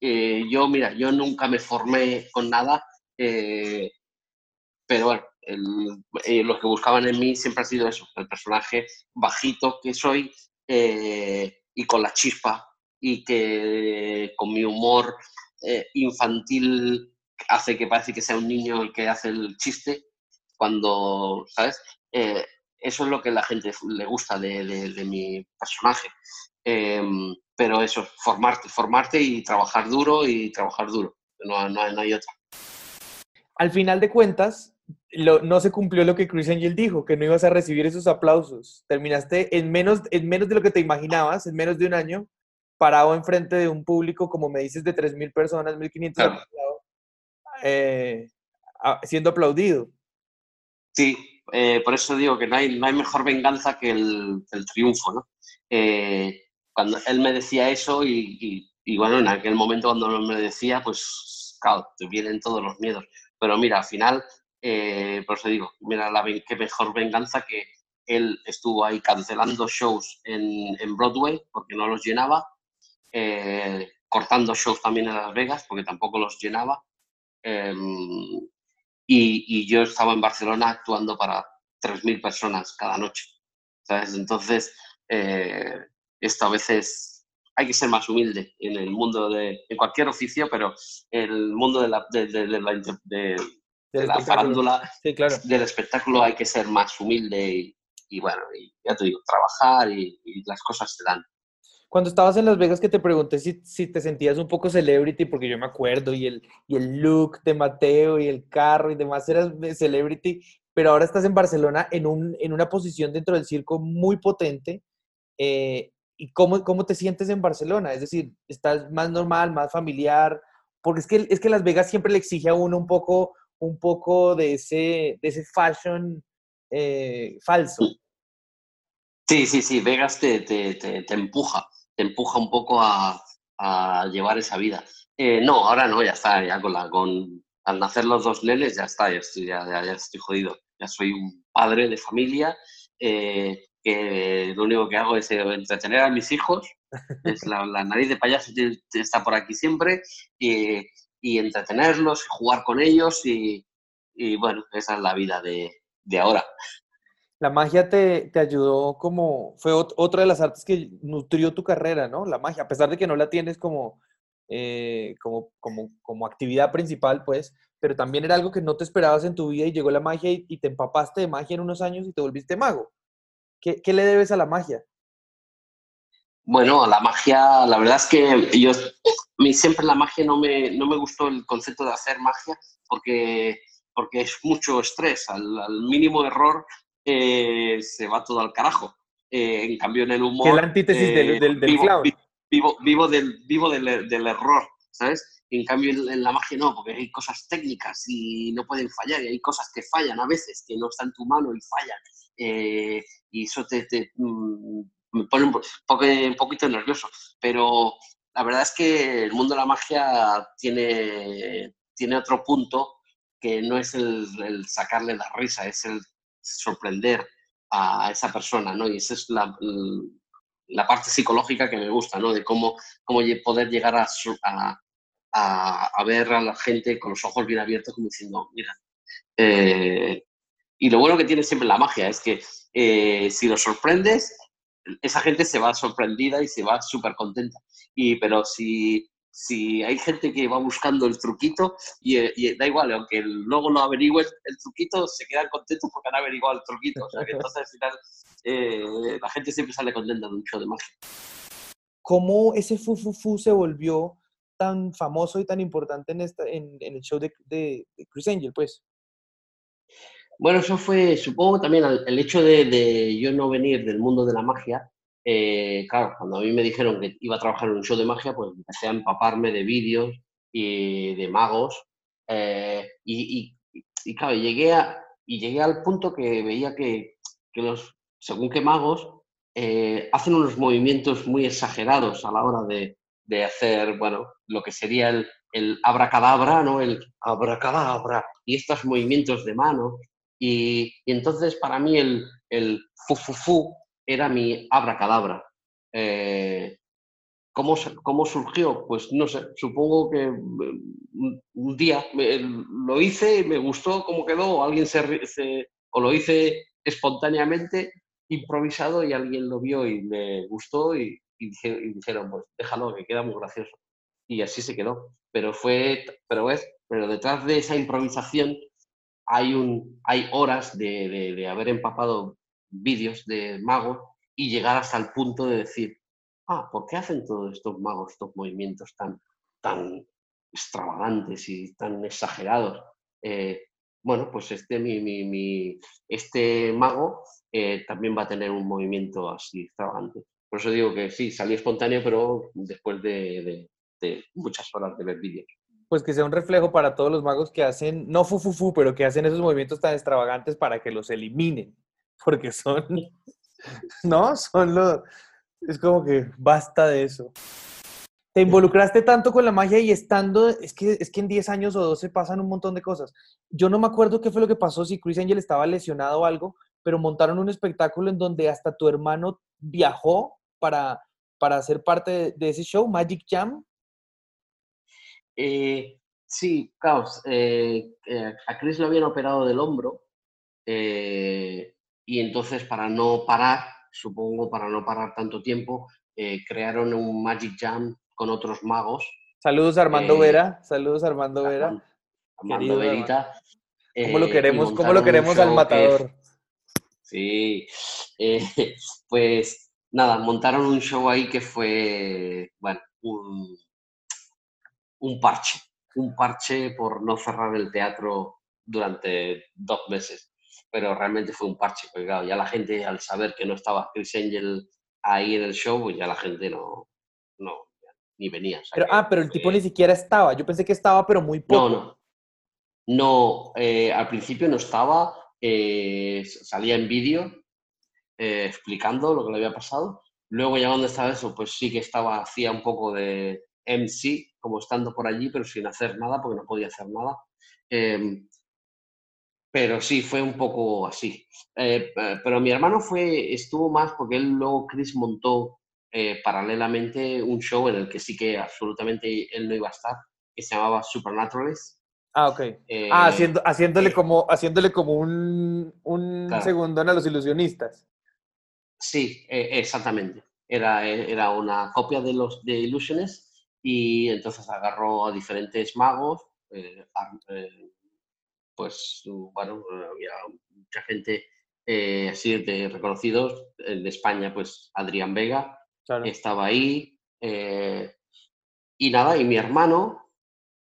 eh, yo, mira, yo nunca me formé con nada. Eh, pero bueno, eh, lo que buscaban en mí siempre ha sido eso, el personaje bajito que soy y con la chispa y que con mi humor infantil hace que parece que sea un niño el que hace el chiste cuando, ¿sabes? Eso es lo que la gente le gusta de, mi personaje. Em, pero eso, formarte, formarte y trabajar duro y trabajar duro. No, no, no hay otra. Al final de cuentas, no se cumplió lo que Chris Angel dijo, que no ibas a recibir esos aplausos. Terminaste en menos, en menos de lo que te imaginabas, en menos de un año, parado enfrente de un público, como me dices, de 3.000 personas, 1.500 eh, siendo aplaudido. Sí, eh, por eso digo que no hay, no hay mejor venganza que el, triunfo, ¿no? Eh, cuando él me decía eso y, y, bueno, en aquel momento cuando me decía, pues claro, te vienen todos los miedos. Pero mira, al final eh, por eso digo, mira, la, qué mejor venganza que él estuvo ahí cancelando shows en, en Broadway porque no los llenaba, eh, cortando shows también en Las Vegas porque tampoco los llenaba. Em, y, yo estaba en Barcelona actuando para 3.000 personas cada noche. ¿sabes? Entonces, eh, esto a veces hay que ser más humilde en el mundo de en cualquier oficio, pero el mundo de la, de, de de la farándula del espectáculo hay que ser más humilde y, bueno, y ya te digo, trabajar y, las cosas se dan. Cuando estabas en Las Vegas que te pregunté si, si, te sentías un poco celebrity, porque yo me acuerdo, y el, y el look de Mateo y el carro y demás eras celebrity, pero ahora estás en Barcelona en, un, en una posición dentro del circo muy potente. Eh, ¿Y cómo, cómo te sientes en Barcelona? Es decir, ¿estás más normal, más familiar? Porque es que, es que Las Vegas siempre le exige a uno un poco un poco de ese, de ese fashion eh, falso. Sí, sí, sí, Vegas te, te, te, empuja, te empuja un poco a, a llevar esa vida. Eh, no, ahora no, ya está, ya con la, con, al nacer los dos nenes ya está, ya estoy, ya, ya, estoy jodido. Ya soy un padre de familia, eh, que lo único que hago es entretener a mis hijos, es la, la nariz de payaso está por aquí siempre, y y entretenerlos, jugar con ellos y, y bueno, esa es la vida de, de ahora. La magia te, te, ayudó como, fue otra de las artes que nutrió tu carrera, ¿no? La magia, a pesar de que no la tienes como, eh, como, como, como actividad principal, pues, pero también era algo que no te esperabas en tu vida y llegó la magia y, te empapaste de magia en unos años y te volviste mago. ¿Qué, ¿Qué, le debes a la magia? Bueno, a la magia, la verdad es que yo, siempre la magia no me, no me gustó el concepto de hacer magia porque, porque es mucho estrés. Al mínimo error eh, se va todo al carajo. Eh, en cambio, en el humor... Que la antítesis del, del, del vivo, clown. Vivo, vivo, del, vivo del, del error, ¿sabes? En cambio, en la magia no, porque hay cosas técnicas y no pueden fallar, y hay cosas que fallan a veces, que no está en tu mano y fallan. Eh, y eso te, te mm, me pone un, poco, un, poquito nervioso. Pero la verdad es que el mundo de la magia tiene, tiene otro punto que no es el, el sacarle la risa, es el sorprender a esa persona, ¿no? Y esa es la, la parte psicológica que me gusta, ¿no? De cómo, cómo poder llegar a, a, a, ver a la gente con los ojos bien abiertos como diciendo, mira. Eh, y lo bueno que tiene siempre la magia es que eh, si lo sorprendes, esa gente se va sorprendida y se va súper contenta. Y, pero si, si hay gente que va buscando el truquito y, y, da igual, aunque luego lo averigües el truquito, se quedan contentos porque han averiguado el truquito. O sea, que entonces al final eh, la gente siempre sale contenta de un show de magia. ¿Cómo ese fu, fu, fu se volvió tan famoso y tan importante en, esta, en, en el show de, de, de, Chris Angel, pues? Bueno, eso fue, supongo también el hecho de, de yo no venir del mundo de la magia. Eh, claro, cuando a mí me dijeron que iba a trabajar en un show de magia, pues empecé a empaparme de vídeos y de magos. Eh, y, y, y, claro, llegué, a, y llegué al punto que veía que, que los, según qué magos, eh, hacen unos movimientos muy exagerados a la hora de, de hacer, bueno, lo que sería el, el abracadabra, ¿no? El abracadabra y estos movimientos de mano. Y, y entonces para mí el, el fu, fu, fu era mi abracadabra. Eh, ¿cómo, ¿Cómo surgió? Pues no sé, supongo que un día me, lo hice me gustó cómo quedó, o alguien se, o lo hice espontáneamente, improvisado y alguien lo vio y le gustó y, dijeron, pues déjalo, que queda muy gracioso. Y así se quedó. Pero fue, pero es, pero detrás de esa improvisación hay, un, hay horas de, de haber empapado vídeos de magos y llegar hasta el punto de decir, ah, ¿por qué hacen todos estos magos estos movimientos tan, tan extravagantes y tan exagerados? Eh, bueno, pues este, mi, mi, mi, este mago eh, también va a tener un movimiento así extravagante. Por eso digo que sí, salí espontáneo, pero después de, de, muchas horas de ver vídeos. Pues que sea un reflejo para todos los magos que hacen, no fu, fu, fu, pero que hacen esos movimientos tan extravagantes para que los eliminen. Porque son, ¿no? Son los, es como que basta de eso. Te involucraste tanto con la magia y estando, es que, es que en 10 años o 12 pasan un montón de cosas. Yo no me acuerdo qué fue lo que pasó, si Chris Angel estaba lesionado o algo, pero montaron un espectáculo en donde hasta tu hermano viajó para, para ser parte de, de ese show, Magic Jam. Eh, sí, Caos. Eh, eh, a Chris lo habían operado del hombro eh, y entonces para no parar, supongo para no parar tanto tiempo, crearon un Magic Jam con otros magos. Saludos Armando Vera, saludos Armando Vera. Armando, Armando Verita. ¿Cómo lo queremos, cómo lo queremos al matador? Que, sí, pues nada, montaron un show ahí que fue, bueno, un, un parche, un parche por no cerrar el teatro durante dos meses. Pero realmente fue un parche, porque claro, ya la gente al saber que no estaba Chris Angel ahí en el show, pues ya la gente no, no ni venía. O sea, pero, ah, pero el tipo ni siquiera estaba. Yo pensé que estaba, pero muy poco. No, no. No, eh, al principio no estaba, eh, salía en vídeo eh, explicando lo que le había pasado. Luego ya cuando estaba eso, pues sí que estaba, hacía un poco de, MC, como estando por allí, pero sin hacer nada, porque no podía hacer nada. Eh, pero sí, fue un poco así. Eh, pero mi hermano fue, estuvo más porque él luego, Chris montó eh, paralelamente un show en el que sí que absolutamente él no iba a estar, que se llamaba Supernaturalist. Ah, ok. Eh, ah, haciendo, haciéndole, eh, como, haciéndole como un, un Claro. segundón a los ilusionistas. Sí, eh, exactamente. Era, eh, era una copia de los de Illusionist y entonces agarró a diferentes magos, eh, eh, pues bueno, había mucha gente eh, así de reconocidos. En España, pues Adrián Vega Claro. estaba ahí. eh, y nada, y mi hermano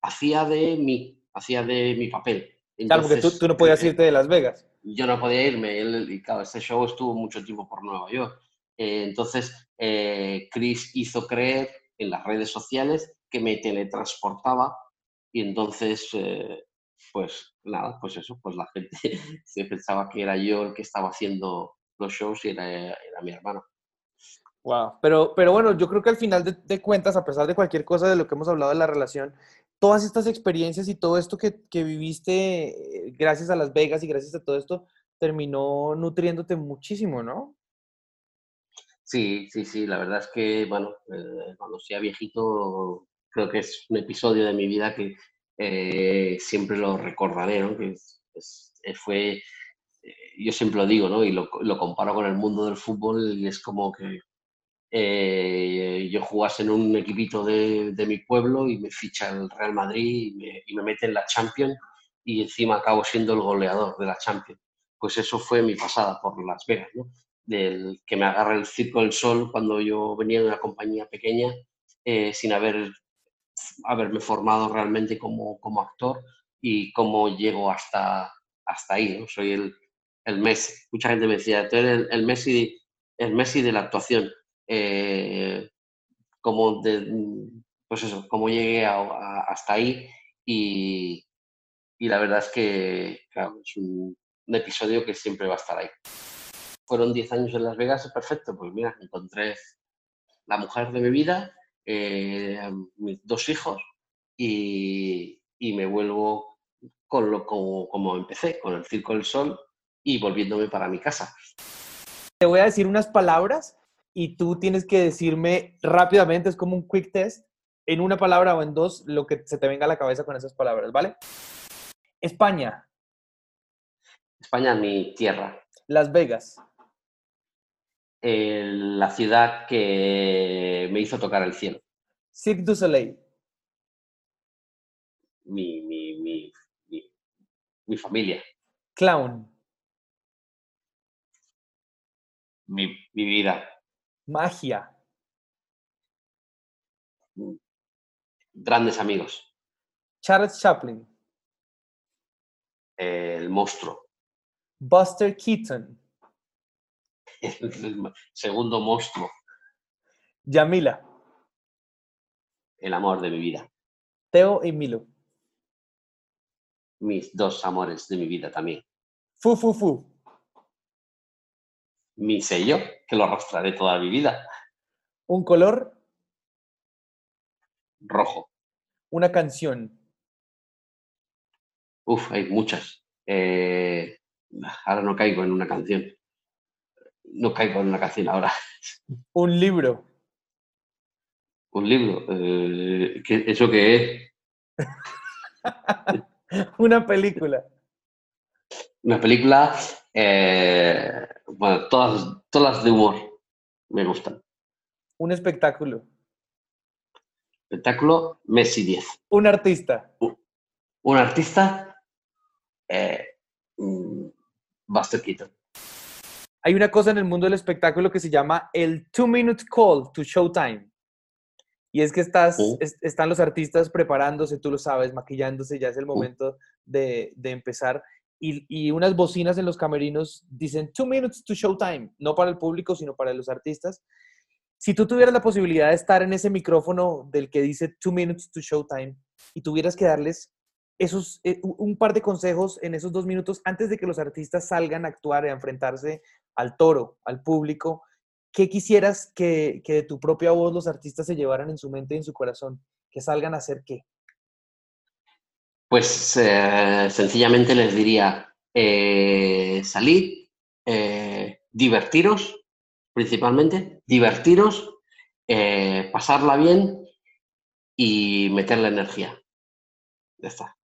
hacía de mí, hacía de mi papel. Claro, porque tú, Entonces, tú no podías eh, irte de Las Vegas. yo no podía irme. Él, y claro, este show estuvo mucho tiempo por Nueva York. Eh, entonces, eh, Chris hizo creer en las redes sociales que me teletransportaba y entonces, eh, pues nada, pues eso, pues la gente se pensaba que era yo el que estaba haciendo los shows y era, era mi hermano. Wow. Pero, pero bueno, yo creo que al final de, de cuentas, a pesar de cualquier cosa de lo que hemos hablado de la relación, todas estas experiencias y todo esto que, que viviste eh, gracias a Las Vegas y gracias a todo esto, terminó nutriéndote muchísimo, ¿no? Sí, sí, sí, la verdad es que, bueno, eh, cuando sea viejito, creo que es un episodio de mi vida que eh, siempre lo recordaré, ¿no? Que es- es- eh, fue, eh, yo siempre lo digo, ¿no? Y lo, lo comparo con el mundo del fútbol y es como que eh, yo jugase en un equipito de, de mi pueblo y me ficha el Real Madrid y me, y me mete en la Champions y encima acabo siendo el goleador de la Champions. Pues eso fue mi pasada por Las Vegas, ¿no? Del que me agarra el Circo del Sol cuando yo venía de una compañía pequeña eh, sin haber haberme formado realmente como, como actor y cómo llego hasta, hasta ahí, ¿no? Soy el, el Messi. Mucha gente me decía, tú eres el, el Messi, el Messi de la actuación. Eh, como de, pues eso, cómo llegué a- a- hasta ahí y, y la verdad es que claro, es un, un episodio que siempre va a estar ahí. Fueron 10 años en Las Vegas, perfecto, pues mira, encontré la mujer de mi vida, eh, mis dos hijos y, y me vuelvo con lo como, como empecé, con el Circo del Sol y volviéndome para mi casa. Te voy a decir unas palabras y tú tienes que decirme rápidamente, es como un quick test, en una palabra o en dos, lo que se te venga a la cabeza con esas palabras, ¿vale? España, España, mi tierra, Las Vegas, eh, la ciudad que me hizo tocar el cielo, Cirque du Soleil, mi, mi, mi, mi, mi familia, Clown, mi, mi vida, Magia, grandes amigos, Charles Chaplin, el monstruo, Buster Keaton, el segundo monstruo, Yamila, el amor de mi vida, Teo y Milo, mis dos amores de mi vida también. Fu Fu Fu, Mi sello, que lo arrastraré toda mi vida, un color, rojo. una canción, Uf, hay muchas. Eh, ahora no caigo en una canción. No caigo en una canción ahora. un libro, Un libro. eh, ¿qué- ¿Eso qué es? una película, Una película. eh, bueno, todas, todas las de humor me gustan. un espectáculo, Espectáculo, Messi 10. un artista, Un artista, eh, mm, Buster Keaton. Hay una cosa en el mundo del espectáculo que se llama el two minute call to showtime. Y es que estás, es- están los artistas preparándose, tú lo sabes, maquillándose, ya es el momento de, de empezar. Y, y unas bocinas en los camerinos dicen two minutes to showtime, no para el público, sino para los artistas. Si tú tuvieras la posibilidad de estar en ese micrófono del que dice two minutes to showtime y tuvieras que darles esos, eh, un- par de consejos en esos dos minutos antes de que los artistas salgan a actuar y a enfrentarse al toro, al público, ¿qué quisieras que, que de tu propia voz los artistas se llevaran en su mente y en su corazón? Que salgan a hacer qué? Pues eh, sencillamente les diría, eh, salid, eh, divertiros, principalmente, divertiros, pasarla bien y meterle energía. ya está.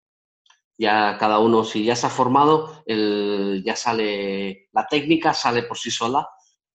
Ya cada uno, si ya se ha formado, el, ya sale, la técnica sale por sí sola,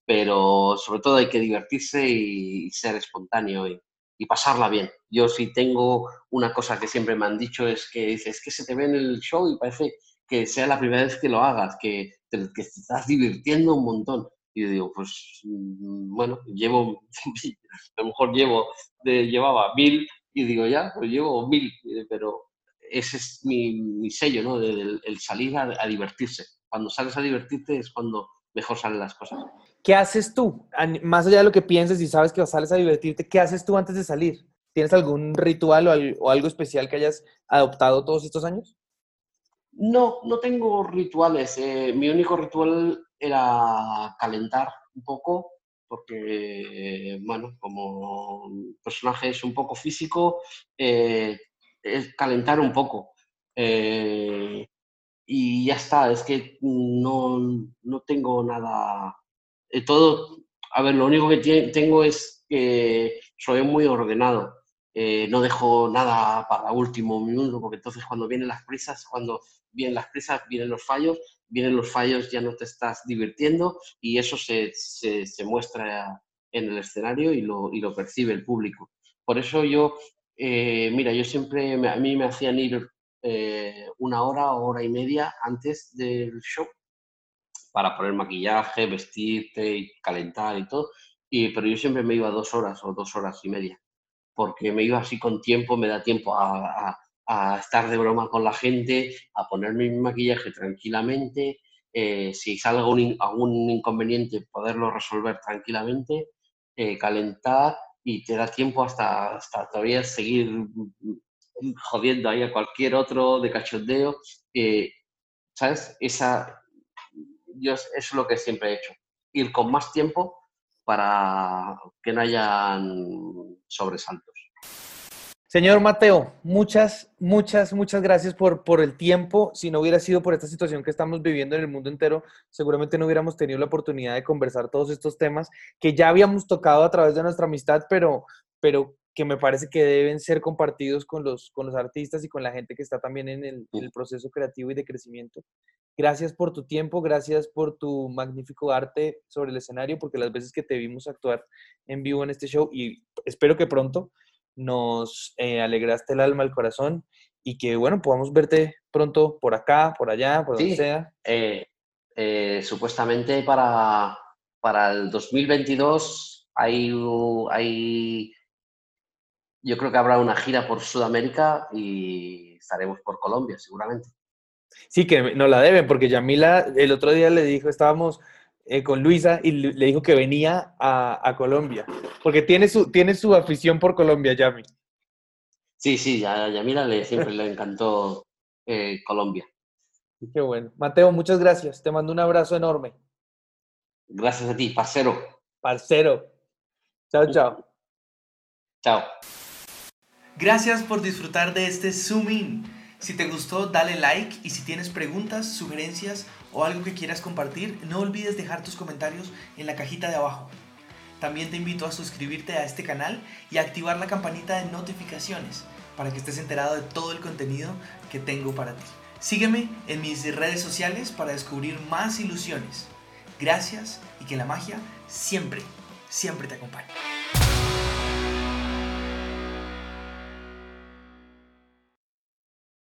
pero sobre todo hay que divertirse y, ser espontáneo y, pasarla bien. Yo si tengo una cosa que siempre me han dicho es que dices que se te ve en el show y parece que sea la primera vez que lo hagas, que te, que te estás divirtiendo un montón. Y digo, pues mm, bueno, llevo, a lo mejor llevo, llevaba mil y digo, ya, pues llevo mil, pero ese es mi, sello, ¿no? El, salir a, divertirse. Cuando sales a divertirte es cuando mejor salen las cosas. ¿Qué haces tú? Más allá de lo que pienses y sabes que sales a divertirte, ¿qué haces tú antes de salir? ¿Tienes algún ritual o, algo especial que hayas adoptado todos estos años? No, no tengo rituales. Eh, mi único ritual era calentar un poco, porque, bueno, como personaje es un poco físico, eh, es calentar un poco. Eh, y ya está, es que no, no tengo nada. Eh, todo, a ver, lo único que tengo es que soy muy ordenado. Eh, no dejo nada para último minuto, porque entonces cuando vienen las prisas, cuando vienen las prisas, vienen los fallos, vienen los fallos, ya no te estás divirtiendo y eso se, se, se muestra en el escenario y lo, y lo percibe el público. Por eso yo eh, mira, yo siempre, a mí me hacían ir eh, una hora o hora y media antes del show para poner maquillaje, vestirte y calentar y todo. Y, pero yo siempre me iba dos horas o dos horas y media, porque me iba así con tiempo, me da tiempo a, estar de broma con la gente, a ponerme mi maquillaje tranquilamente, eh, si sale algún, inconveniente, poderlo resolver tranquilamente, calentar y te da tiempo hasta, hasta todavía seguir jodiendo ahí a cualquier otro de cachondeo. ¿Sabes? Esa, yo, eso es lo que siempre he hecho. Ir con más tiempo para que no hayan sobresaltos. Señor Mateo, muchas, muchas, muchas gracias por, por el tiempo. Si no hubiera sido por esta situación que estamos viviendo en el mundo entero, seguramente no hubiéramos tenido la oportunidad de conversar todos estos temas que ya habíamos tocado a través de nuestra amistad, pero, pero que me parece que deben ser compartidos con los, con los artistas y con la gente que está también en el, en el proceso creativo y de crecimiento. Gracias por tu tiempo, gracias por tu magnífico arte sobre el escenario, porque las veces que te vimos actuar en vivo en este show, y espero que pronto, nos eh, alegraste el alma, el corazón y que, bueno, podamos verte pronto por acá, por allá, por donde sea. Eh, eh, supuestamente para, para el 2022 hay, hay, yo creo que habrá una gira por Sudamérica y estaremos por Colombia, seguramente. Sí, que no la deben, porque Yamila el otro día le dijo, estábamos eh, con Luisa y le dijo que venía a, Colombia, porque tiene su, tiene su afición por Colombia, Yami. Sí, sí, a Yamila le, siempre le encantó eh, Colombia. Qué bueno. Mateo, muchas gracias. Te mando un abrazo enorme. Gracias a ti, parcero. Parcero. Chao, chao. Chao. Gracias por disfrutar de este Zoom In. Si te gustó, dale like y si tienes preguntas, sugerencias o algo que quieras compartir, no olvides dejar tus comentarios en la cajita de abajo. También te invito a suscribirte a este canal y a activar la campanita de notificaciones para que estés enterado de todo el contenido que tengo para ti. Sígueme en mis redes sociales para descubrir más ilusiones. Gracias y que la magia siempre, siempre te acompañe.